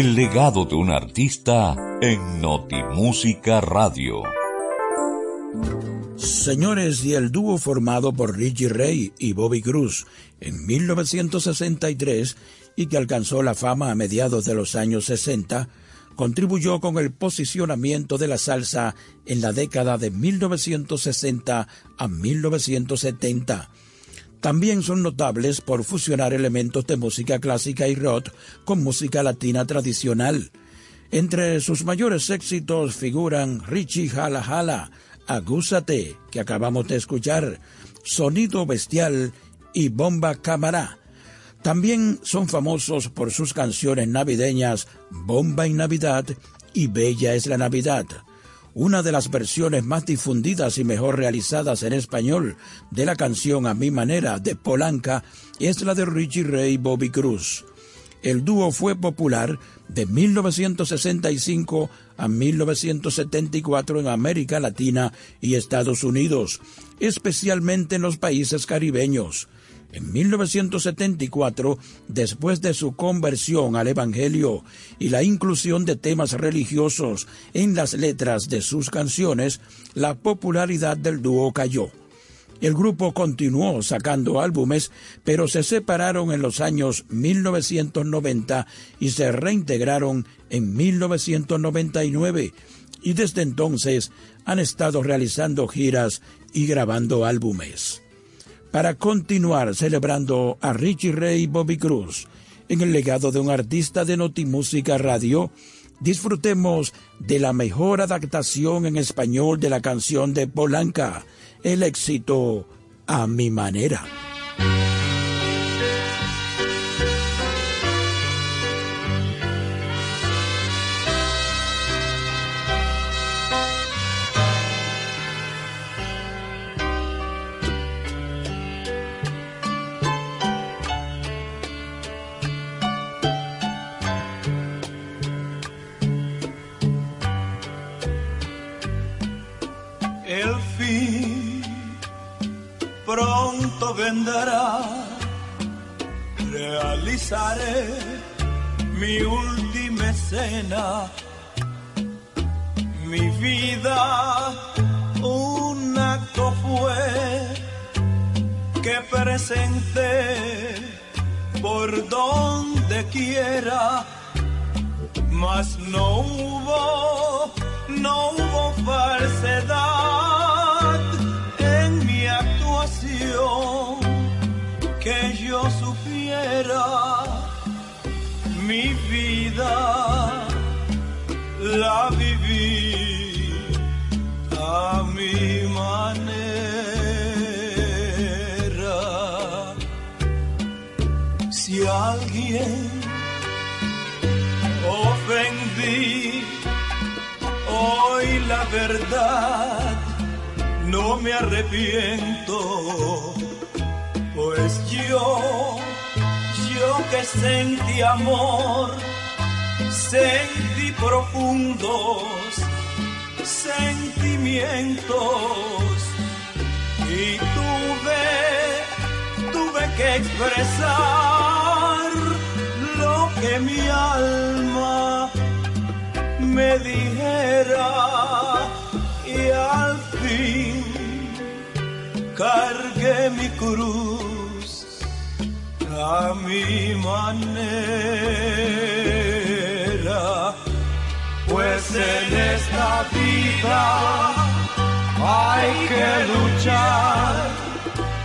Speaker 14: El legado de un artista en Notimúsica Radio.
Speaker 7: Señores, y el dúo formado por Richie Ray y Bobby Cruz en 1963 y que alcanzó la fama a mediados de los años 60, contribuyó con el posicionamiento de la salsa en la década de 1960 a 1970 también son notables por fusionar elementos de música clásica y rock con música latina tradicional. Entre sus mayores éxitos figuran Richie Jala Jala, Agúzate, que acabamos de escuchar, Sonido Bestial y Bomba Cámara. También son famosos por sus canciones navideñas Bomba en Navidad y Bella es la Navidad. Una de las versiones más difundidas y mejor realizadas en español de la canción A mi manera de Polanca es la de Richie Ray y Bobby Cruz. El dúo fue popular de 1965 a 1974 en América Latina y Estados Unidos, especialmente en los países caribeños. En 1974, después de su conversión al Evangelio y la inclusión de temas religiosos en las letras de sus canciones, la popularidad del dúo cayó. El grupo continuó sacando álbumes, pero se separaron en los años 1990 y se reintegraron en 1999, y desde entonces han estado realizando giras y grabando álbumes. Para continuar celebrando a Richie Ray y Bobby Cruz en el legado de un artista de Notimúsica Radio, disfrutemos de la mejor adaptación en español de la canción de Polanca, el éxito a mi manera.
Speaker 19: Mi última escena, mi vida un acto fue que presenté por donde quiera, mas no hubo, no hubo falsedad en mi actuación que yo supiera mi vida la viví a mi manera. Si alguien ofendí hoy la verdad, no me arrepiento pues yo, yo que sentí amor, sentí profundos sentimientos y tuve, tuve que expresar lo que mi alma me dijera y al fin cargué mi cruz a mi manera, pues en esta vida hay que luchar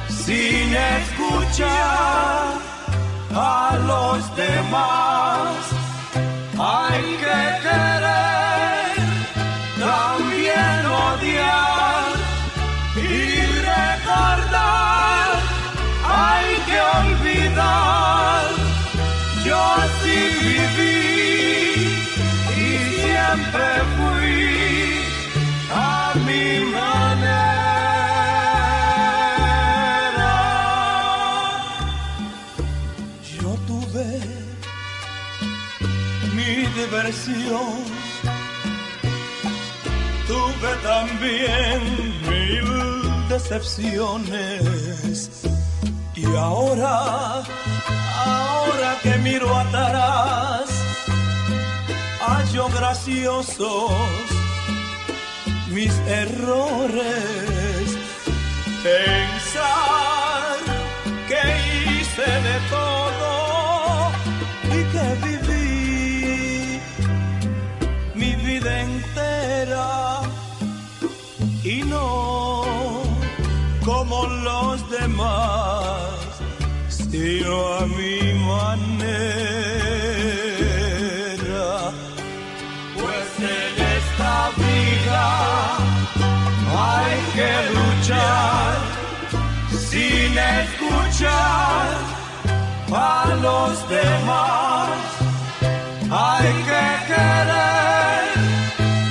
Speaker 19: sin escuchar a los demás, hay que mil decepciones. Y ahora, ahora que miro atrás, hallo graciosos mis errores. Pensar que hice de todo y no como los demás. yo a mi manera. Pues en esta vida hay que luchar sin escuchar a los demás. Hay que querer,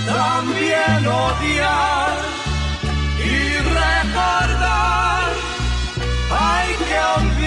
Speaker 19: también odiar Hay que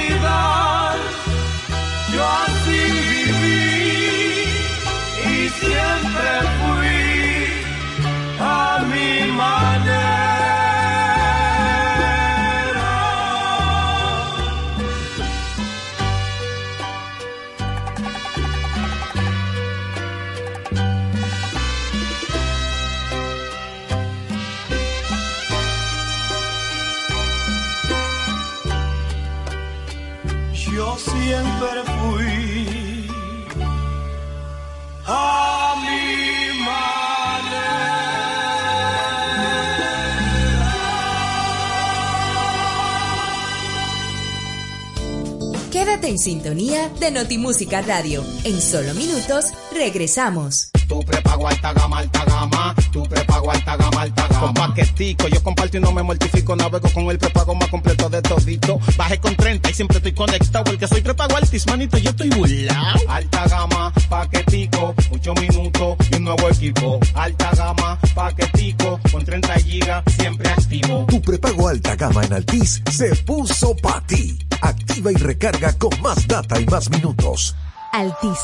Speaker 6: Quédate en sintonía de Notimúsica Radio. En solo minutos regresamos.
Speaker 1: Tu prepago alta gama, alta gama. Tu prepago alta gama, alta gama. Con paquetico, yo comparto y no me mortifico. Navego con el prepago más completo de todito. Bajé con 30 y siempre estoy conectado. El que soy prepago altis, manito, yo estoy burlao. Alta gama, paquetico, 8 minutos y un nuevo equipo. Alta gama, paquetico, con 30 gigas, siempre activo.
Speaker 2: Tu prepago alta gama en Altis se puso para ti. Activa y recarga con más data y más minutos.
Speaker 3: Altis.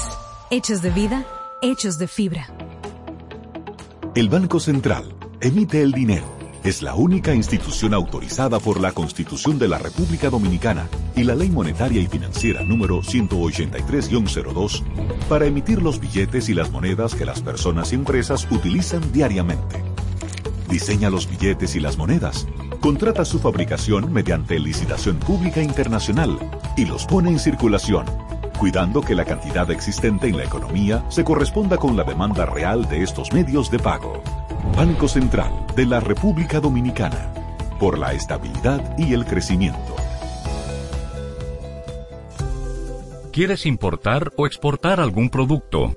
Speaker 3: Hechos de vida, hechos de fibra.
Speaker 10: El Banco Central emite el dinero. Es la única institución autorizada por la Constitución de la República Dominicana y la Ley Monetaria y Financiera número 183-02 para emitir los billetes y las monedas que las personas y empresas utilizan diariamente. Diseña los billetes y las monedas, contrata su fabricación mediante licitación pública internacional y los pone en circulación cuidando que la cantidad existente en la economía se corresponda con la demanda real de estos medios de pago. Banco Central de la República Dominicana, por la estabilidad y el crecimiento.
Speaker 4: ¿Quieres importar o exportar algún producto?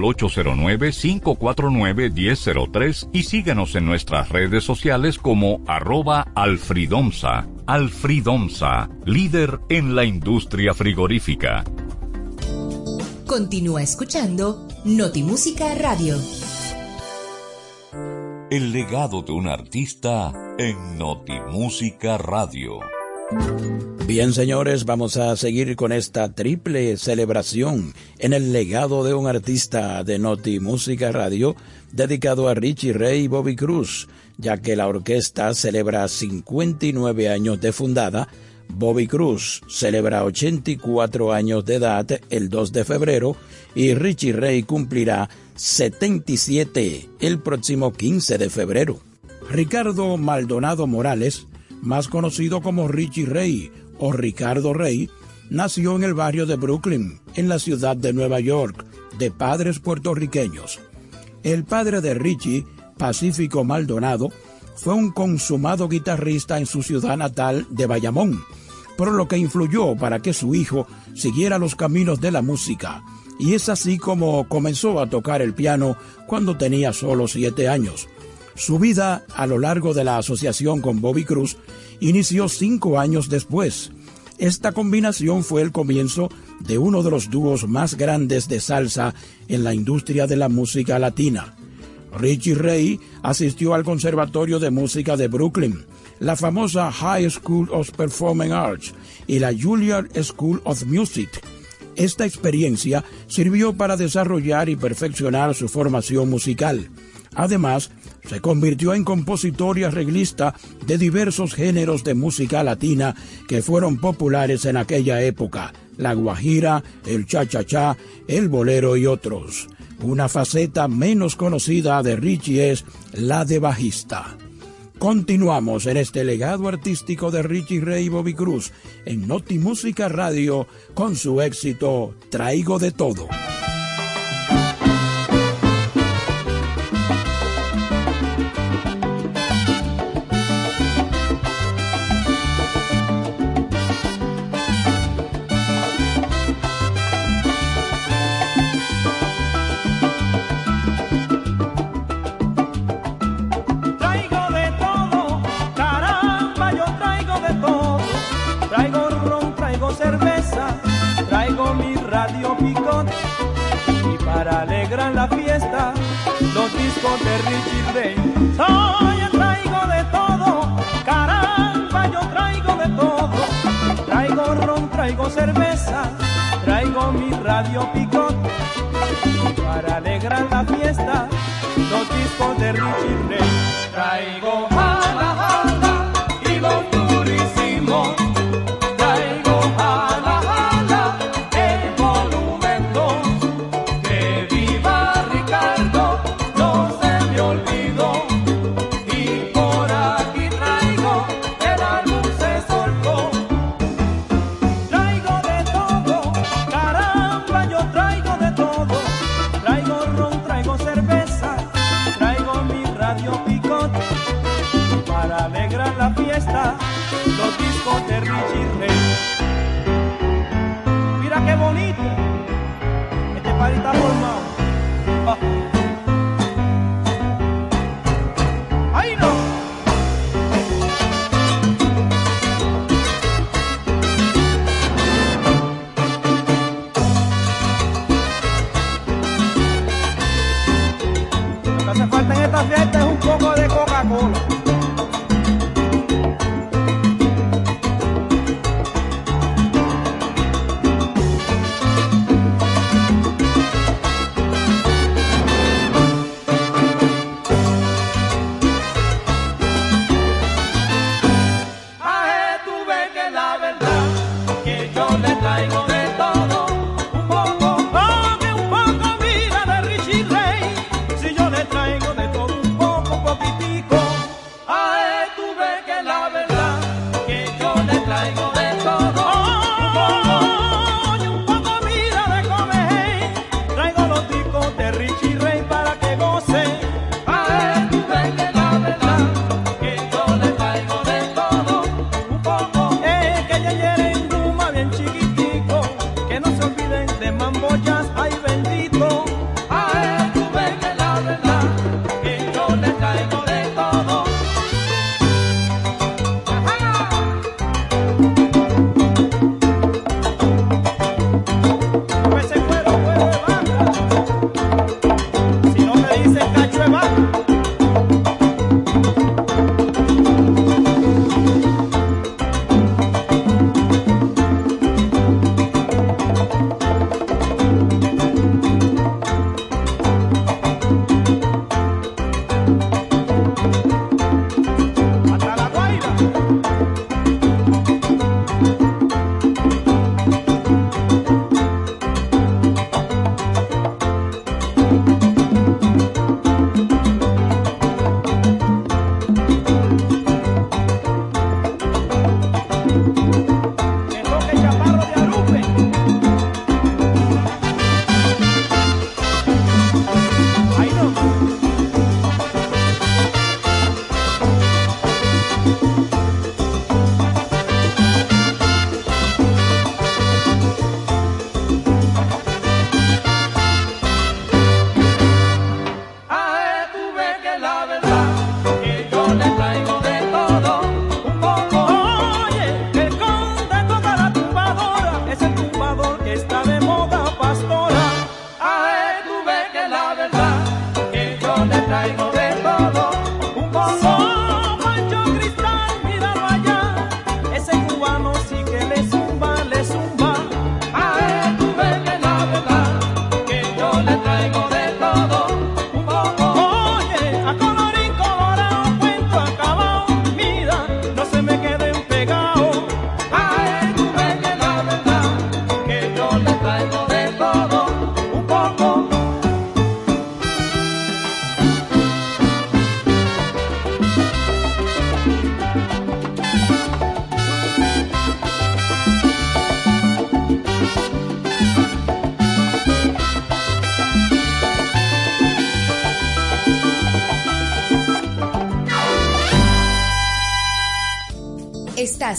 Speaker 4: 809-549-1003 y síguenos en nuestras redes sociales como arroba alfridomsa. Alfridomsa, líder en la industria frigorífica.
Speaker 6: Continúa escuchando Notimúsica Radio.
Speaker 4: El legado de un artista en Notimúsica Radio.
Speaker 7: Bien, señores, vamos a seguir con esta triple celebración en el legado de un artista de Noti Música Radio dedicado a Richie Ray y Bobby Cruz, ya que la orquesta celebra 59 años de fundada. Bobby Cruz celebra 84 años de edad el 2 de febrero y Richie Ray cumplirá 77 el próximo 15 de febrero. Ricardo Maldonado Morales más conocido como Richie Ray o Ricardo Rey, nació en el barrio de Brooklyn, en la ciudad de Nueva York, de padres puertorriqueños. El padre de Richie, Pacífico Maldonado, fue un consumado guitarrista en su ciudad natal de Bayamón, por lo que influyó para que su hijo siguiera los caminos de la música, y es así como comenzó a tocar el piano cuando tenía solo siete años. Su vida a lo largo de la asociación con Bobby Cruz inició cinco años después. Esta combinación fue el comienzo de uno de los dúos más grandes de salsa en la industria de la música latina. Richie Ray asistió al Conservatorio de Música de Brooklyn, la famosa High School of Performing Arts y la Juilliard School of Music. Esta experiencia sirvió para desarrollar y perfeccionar su formación musical. Además, se convirtió en compositor y arreglista de diversos géneros de música latina que fueron populares en aquella época, la guajira, el cha-cha-cha, el bolero y otros. Una faceta menos conocida de Richie es la de bajista. Continuamos en este legado artístico de Richie Ray Bobby Cruz en Noti Música Radio con su éxito Traigo de todo.
Speaker 15: De Richie Ray. Soy traigo de todo, caramba, yo traigo de todo. Traigo ron, traigo cerveza, traigo mi radio picot. para alegrar la fiesta, los discos de Richie Ray. Traigo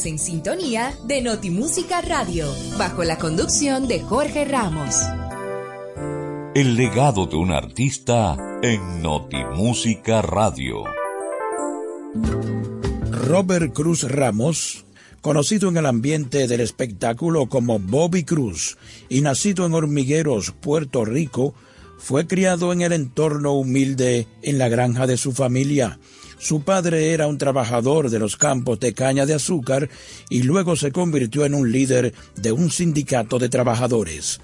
Speaker 6: Estás en sintonía de Notimúsica Radio, bajo la conducción de Jorge Ramos.
Speaker 4: El legado de un artista en Notimúsica Radio.
Speaker 7: Robert Cruz Ramos, conocido en el ambiente del espectáculo como Bobby Cruz y nacido en Hormigueros, Puerto Rico, fue criado en el entorno humilde en la granja de su familia su padre era un trabajador de los campos de caña de azúcar y luego se convirtió en un líder de un sindicato de trabajadores.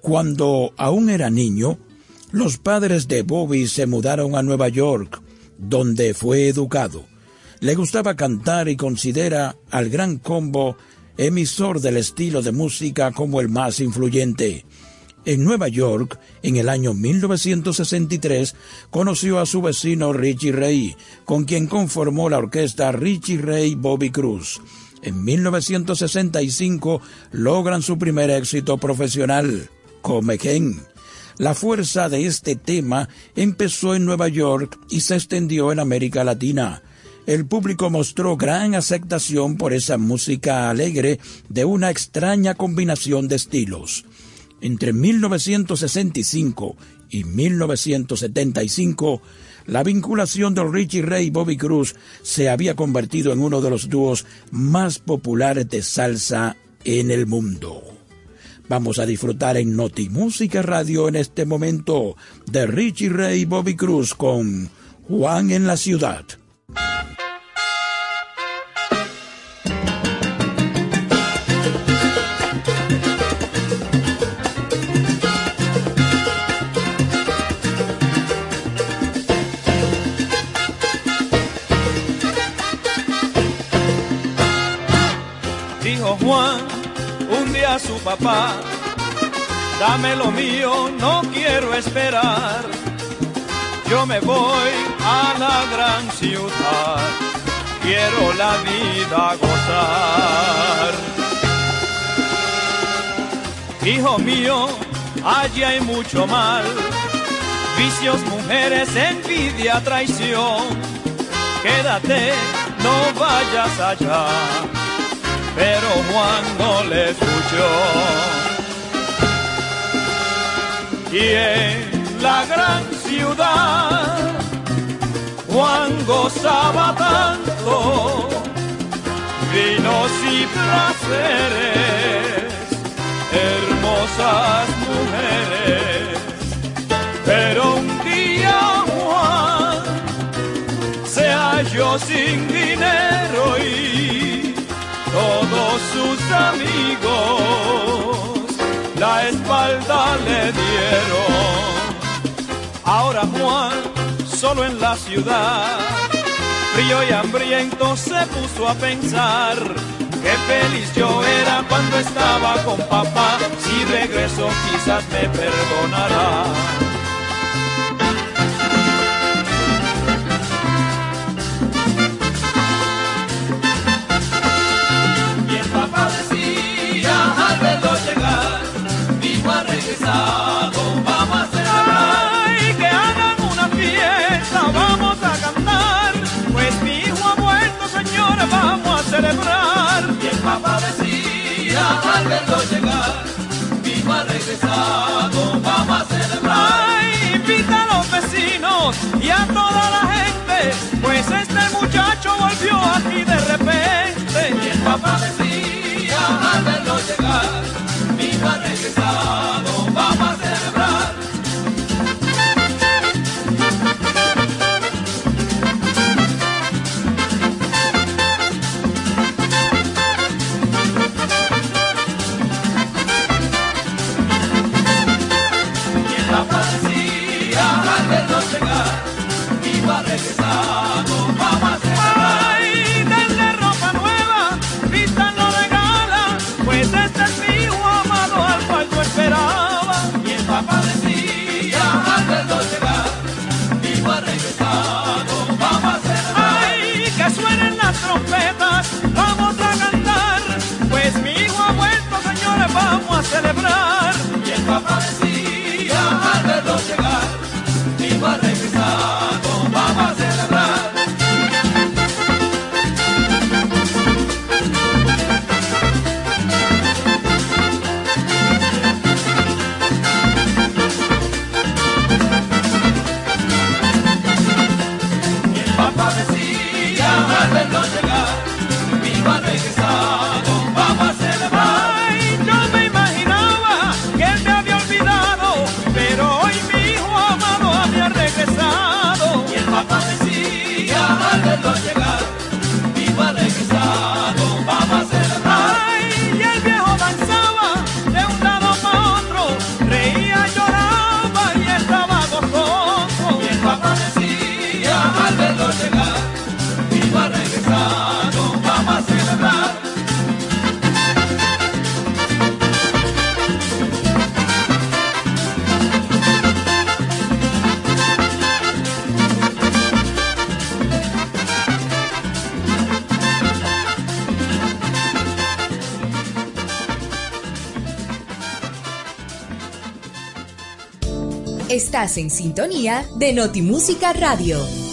Speaker 7: Cuando aún era niño, los padres de Bobby se mudaron a Nueva York, donde fue educado. Le gustaba cantar y considera al Gran Combo emisor del estilo de música como el más influyente. En Nueva York, en el año 1963, conoció a su vecino Richie Ray, con quien conformó la orquesta Richie Ray Bobby Cruz. En 1965 logran su primer éxito profesional, Come Ken. La fuerza de este tema empezó en Nueva York y se extendió en América Latina. El público mostró gran aceptación por esa música alegre de una extraña combinación de estilos. Entre 1965 y 1975, la vinculación de Richie Ray y Bobby Cruz se había convertido en uno de los dúos más populares de salsa en el mundo. Vamos a disfrutar en Noti Música Radio en este momento de Richie Ray y Bobby Cruz con Juan en la Ciudad.
Speaker 15: Su papá, dame lo mío, no quiero esperar. Yo me voy a la gran ciudad, quiero la vida gozar. Hijo mío, allí hay mucho mal, vicios, mujeres, envidia, traición. Quédate, no vayas allá pero Juan no le escuchó. Y en la gran ciudad, Juan gozaba tanto, vinos y placeres, hermosas mujeres, pero un día Juan se halló sin dinero y todos sus amigos la espalda le dieron. Ahora Juan, solo en la ciudad, frío y hambriento se puso a pensar. Qué feliz yo era cuando estaba con papá, si regreso quizás me perdonará.
Speaker 19: Vamos a celebrar.
Speaker 15: Que hagan una fiesta, vamos a cantar. Pues mi hijo ha vuelto, señores, vamos a celebrar.
Speaker 19: Y el papá decía al verlo llegar, mi hijo ha regresado, vamos a celebrar.
Speaker 15: Ay, invita a los vecinos y a toda la En sintonía de Notimúsica Radio.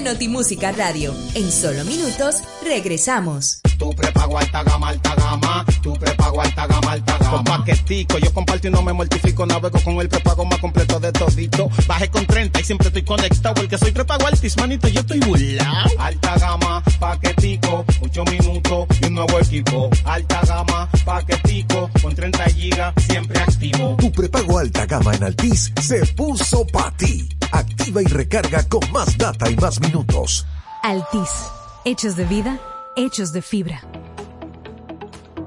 Speaker 6: De
Speaker 15: Notimúsica Radio. En solo minutos regresamos.
Speaker 1: Tu prepago alta gama, alta gama. Tu prepago alta gama, alta gama. Con paquetico, yo comparto y no me mortifico. Navego con el prepago más completo de todito. Bajé con 30 y siempre estoy conectado. Porque soy prepago altis, manito, yo estoy burlao. Alta gama, paquetico, 8 minutos y un nuevo equipo. Alta gama, paquetico, con 30 gigas, siempre activo.
Speaker 2: Tu prepago alta gama en Altis se puso para ti. Activa y recarga con más data y más minutos.
Speaker 3: Altis. Hechos de vida, hechos de fibra.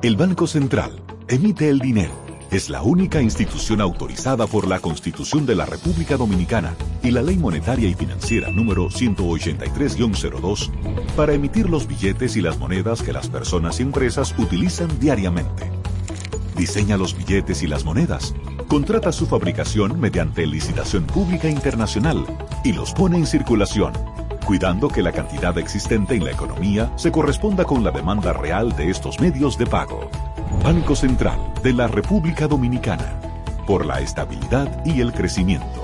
Speaker 10: El Banco Central emite el dinero. Es la única institución autorizada por la Constitución de la República Dominicana y la Ley Monetaria y Financiera número 183-02 para emitir los billetes y las monedas que las personas y empresas utilizan diariamente. Diseña los billetes y las monedas, contrata su fabricación mediante licitación pública internacional y los pone en circulación, cuidando que la cantidad existente en la economía se corresponda con la demanda real de estos medios de pago. Banco Central de la República Dominicana, por la estabilidad y el crecimiento.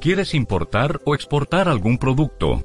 Speaker 4: ¿Quieres importar o exportar algún producto?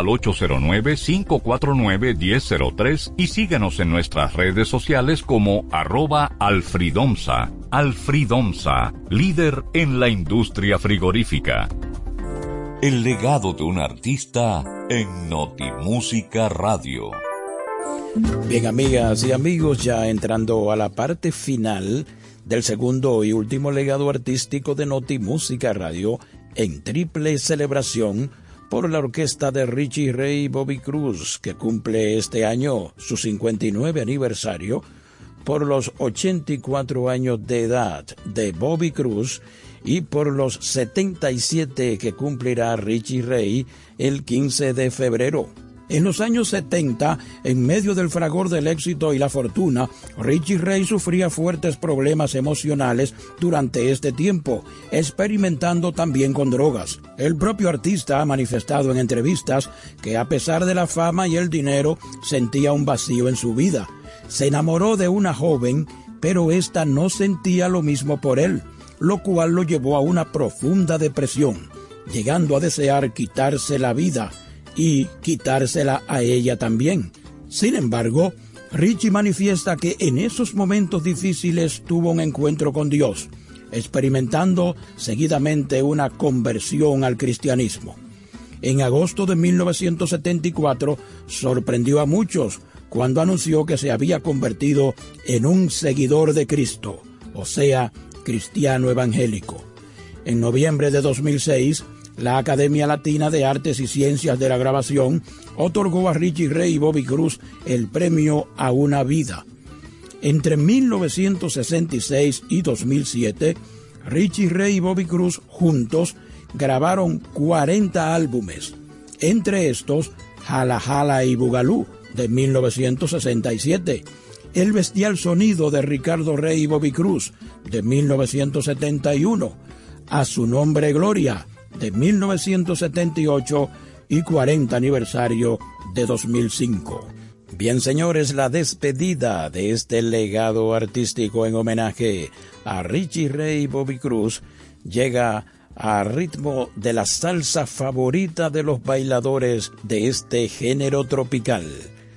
Speaker 4: al 809-549-1003 y síguenos en nuestras redes sociales como arroba alfridomsa. Alfridomsa, líder en la industria frigorífica. El legado de un artista en Notimúsica Radio.
Speaker 7: Bien, amigas y amigos, ya entrando a la parte final del segundo y último legado artístico de Notimúsica Radio en triple celebración por la orquesta de Richie Ray Bobby Cruz, que cumple este año su 59 aniversario, por los 84 años de edad de Bobby Cruz y por los 77 que cumplirá Richie Ray el 15 de febrero. En los años 70, en medio del fragor del éxito y la fortuna, Richie Ray sufría fuertes problemas emocionales durante este tiempo, experimentando también con drogas. El propio artista ha manifestado en entrevistas que a pesar de la fama y el dinero, sentía un vacío en su vida. Se enamoró de una joven, pero ésta no sentía lo mismo por él, lo cual lo llevó a una profunda depresión, llegando a desear quitarse la vida y quitársela a ella también. Sin embargo, Richie manifiesta que en esos momentos difíciles tuvo un encuentro con Dios, experimentando seguidamente una conversión al cristianismo. En agosto de 1974 sorprendió a muchos cuando anunció que se había convertido en un seguidor de Cristo, o sea, cristiano evangélico. En noviembre de 2006, la Academia Latina de Artes y Ciencias de la Grabación otorgó a Richie Ray y Bobby Cruz el premio a una vida. Entre 1966 y 2007, Richie Ray y Bobby Cruz juntos grabaron 40 álbumes, entre estos Jala Jala y Bugalú de 1967, El bestial sonido de Ricardo Rey y Bobby Cruz de 1971, A su nombre Gloria de 1978 y 40 aniversario de 2005. Bien, señores, la despedida de este legado artístico en homenaje a Richie Ray Bobby Cruz llega a ritmo de la salsa favorita de los bailadores de este género tropical,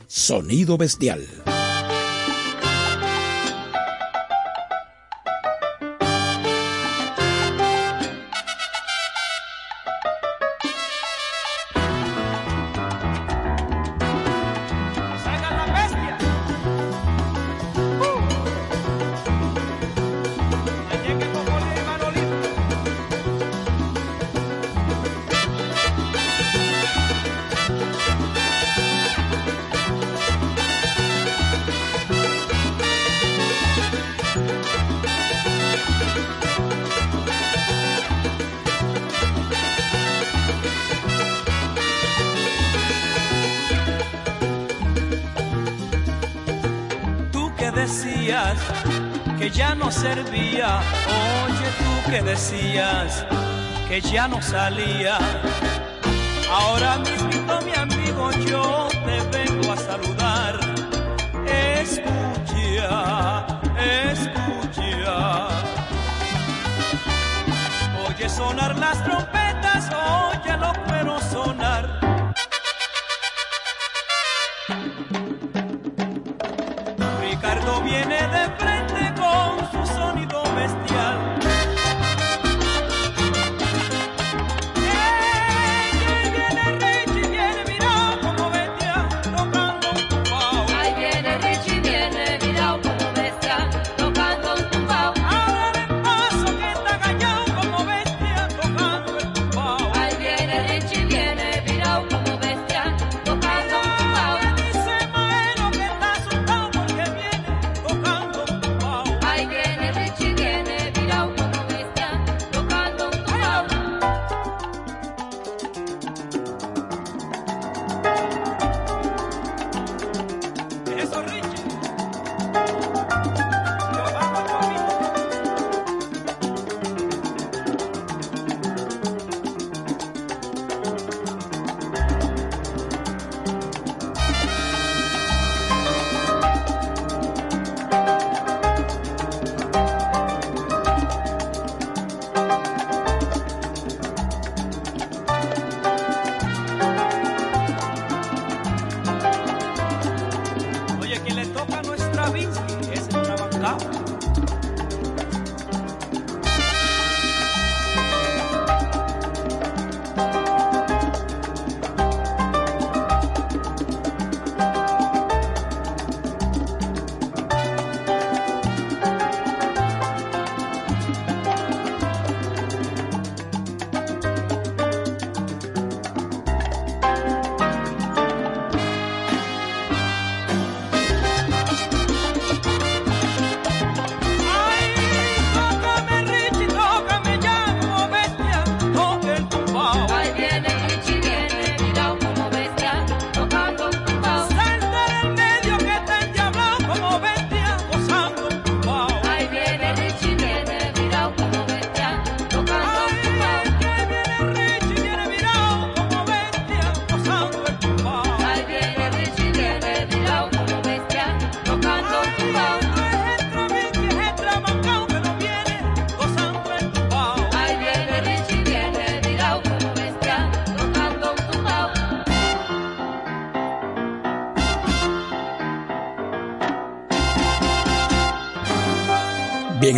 Speaker 7: sonido bestial.
Speaker 15: No salía.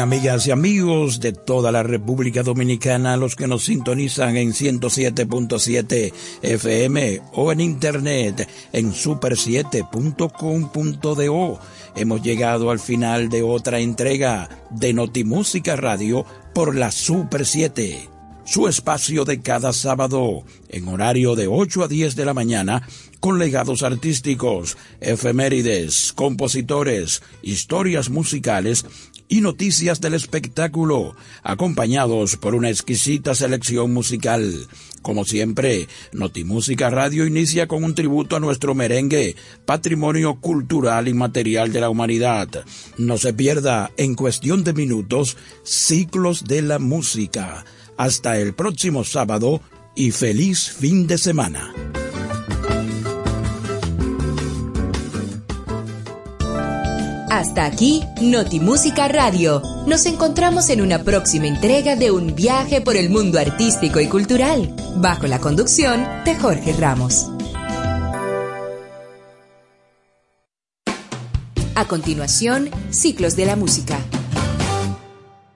Speaker 7: Amigas y amigos de toda la República Dominicana, los que nos sintonizan en 107.7 FM o en internet en super7.com.do, hemos llegado al final de otra entrega de Notimúsica Radio por la Super 7 su espacio de cada sábado, en horario de 8 a 10 de la mañana, con legados artísticos, efemérides, compositores, historias musicales y noticias del espectáculo, acompañados por una exquisita selección musical. Como siempre, Notimúsica Radio inicia con un tributo a nuestro merengue, patrimonio cultural y material de la humanidad. No se pierda, en cuestión de minutos, ciclos de la música hasta el próximo sábado y feliz fin de semana.
Speaker 6: Hasta aquí, Notimúsica Radio. Nos encontramos en una próxima entrega de un viaje por el mundo artístico y cultural, bajo la conducción de Jorge Ramos. A continuación, Ciclos de la Música.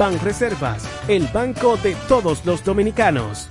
Speaker 20: Banreservas, el banco de todos los dominicanos.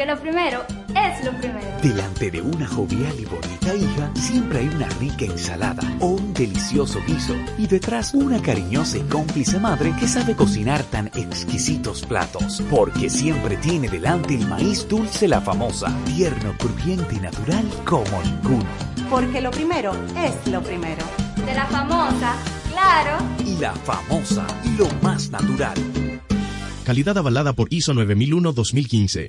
Speaker 21: Porque lo primero es lo primero.
Speaker 22: Delante de una jovial y bonita hija, siempre hay una rica ensalada o un delicioso guiso. Y detrás, una cariñosa y cómplice madre que sabe cocinar tan exquisitos platos. Porque siempre tiene delante el maíz dulce la famosa, tierno, crujiente y natural como ninguno.
Speaker 23: Porque lo primero es lo primero.
Speaker 21: De la famosa, claro.
Speaker 22: Y la famosa, lo más natural.
Speaker 24: Calidad avalada por ISO 9001-2015.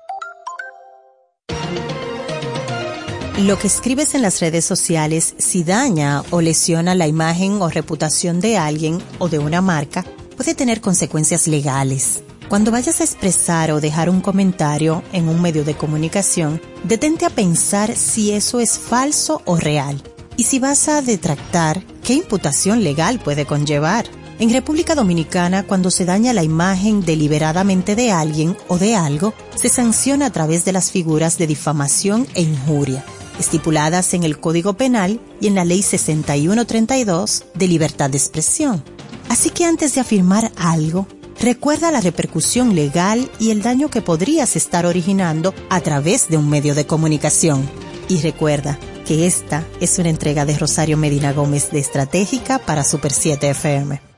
Speaker 5: Lo que escribes en las redes sociales, si daña o lesiona la imagen o reputación de alguien o de una marca, puede tener consecuencias legales. Cuando vayas a expresar o dejar un comentario en un medio de comunicación, detente a pensar si eso es falso o real. Y si vas a detractar, ¿qué imputación legal puede conllevar? En República Dominicana, cuando se daña la imagen deliberadamente de alguien o de algo, se sanciona a través de las figuras de difamación e injuria estipuladas en el Código Penal y en la Ley 6132 de libertad de expresión. Así que antes de afirmar algo, recuerda la repercusión legal y el daño que podrías estar originando a través de un medio de comunicación. Y recuerda que esta es una entrega de Rosario Medina Gómez de Estratégica para Super 7 FM.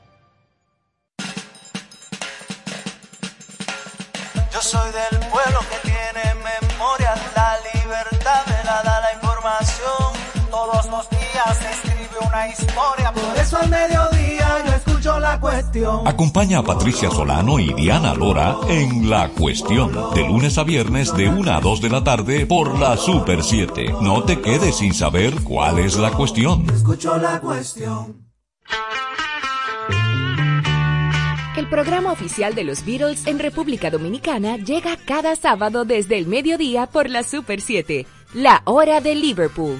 Speaker 14: Historia, por eso al mediodía yo escucho la cuestión.
Speaker 4: Acompaña a Patricia Solano y Diana Lora en La Cuestión, de lunes a viernes de 1 a 2 de la tarde por la Super 7. No te quedes sin saber cuál es la cuestión.
Speaker 14: Escucho la cuestión.
Speaker 6: El programa oficial de los Beatles en República Dominicana llega cada sábado desde el mediodía por la Super 7, la hora de Liverpool.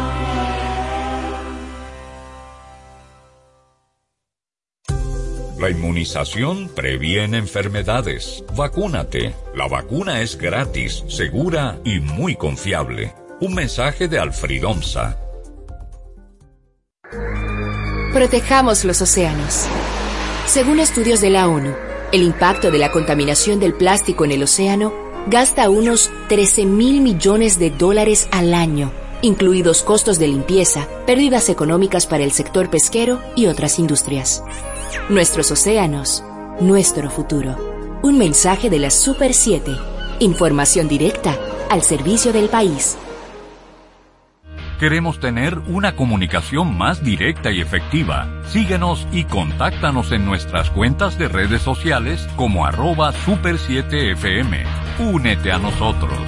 Speaker 4: La inmunización previene enfermedades. Vacúnate. La vacuna es gratis, segura y muy confiable. Un mensaje de Alfridomsa.
Speaker 6: Protejamos los océanos. Según estudios de la ONU, el impacto de la contaminación del plástico en el océano gasta unos 13 mil millones de dólares al año, incluidos costos de limpieza, pérdidas económicas para el sector pesquero y otras industrias. Nuestros océanos, nuestro futuro. Un mensaje de la Super 7. Información directa al servicio del país.
Speaker 4: Queremos tener una comunicación más directa y efectiva. Síguenos y contáctanos en nuestras cuentas de redes sociales como arroba super7fm. Únete a nosotros.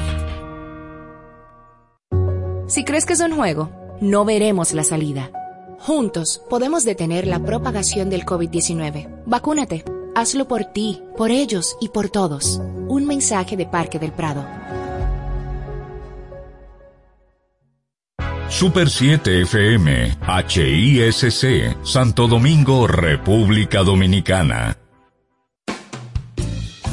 Speaker 6: Si crees que es un juego, no veremos la salida. Juntos podemos detener la propagación del COVID-19. Vacúnate. Hazlo por ti, por ellos y por todos. Un mensaje de Parque del Prado.
Speaker 4: Super 7 FM, HISC, Santo Domingo, República Dominicana.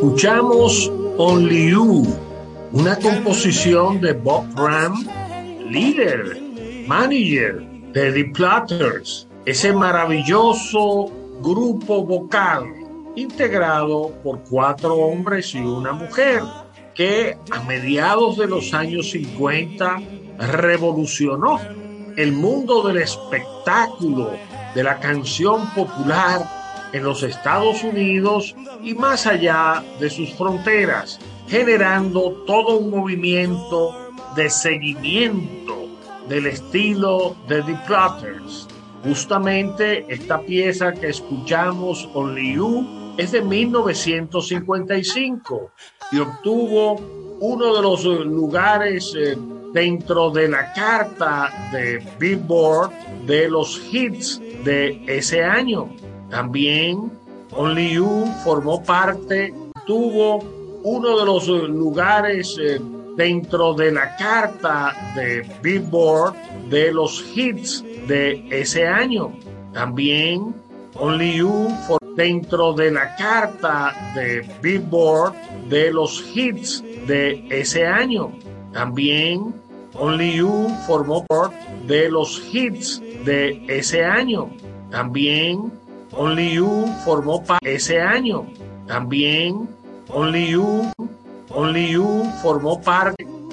Speaker 25: Escuchamos Only You, una composición de Bob Ram, líder, manager de The Platters, ese maravilloso grupo vocal integrado por cuatro hombres y una mujer que a mediados de los años 50 revolucionó el mundo del espectáculo, de la canción popular en los Estados Unidos y más allá de sus fronteras, generando todo un movimiento de seguimiento del estilo de The Platters. Justamente esta pieza que escuchamos, Only You, es de 1955 y obtuvo uno de los lugares eh, dentro de la carta de Billboard de los hits de ese año. También Only You formó parte, tuvo uno de los lugares eh, dentro de la carta de Billboard de los hits de ese año. También Only You for- dentro de la carta de Billboard de los hits de ese año. También Only You formó parte de los hits de ese año. También Only You formó parte ese año. También Only You, Only You formó parte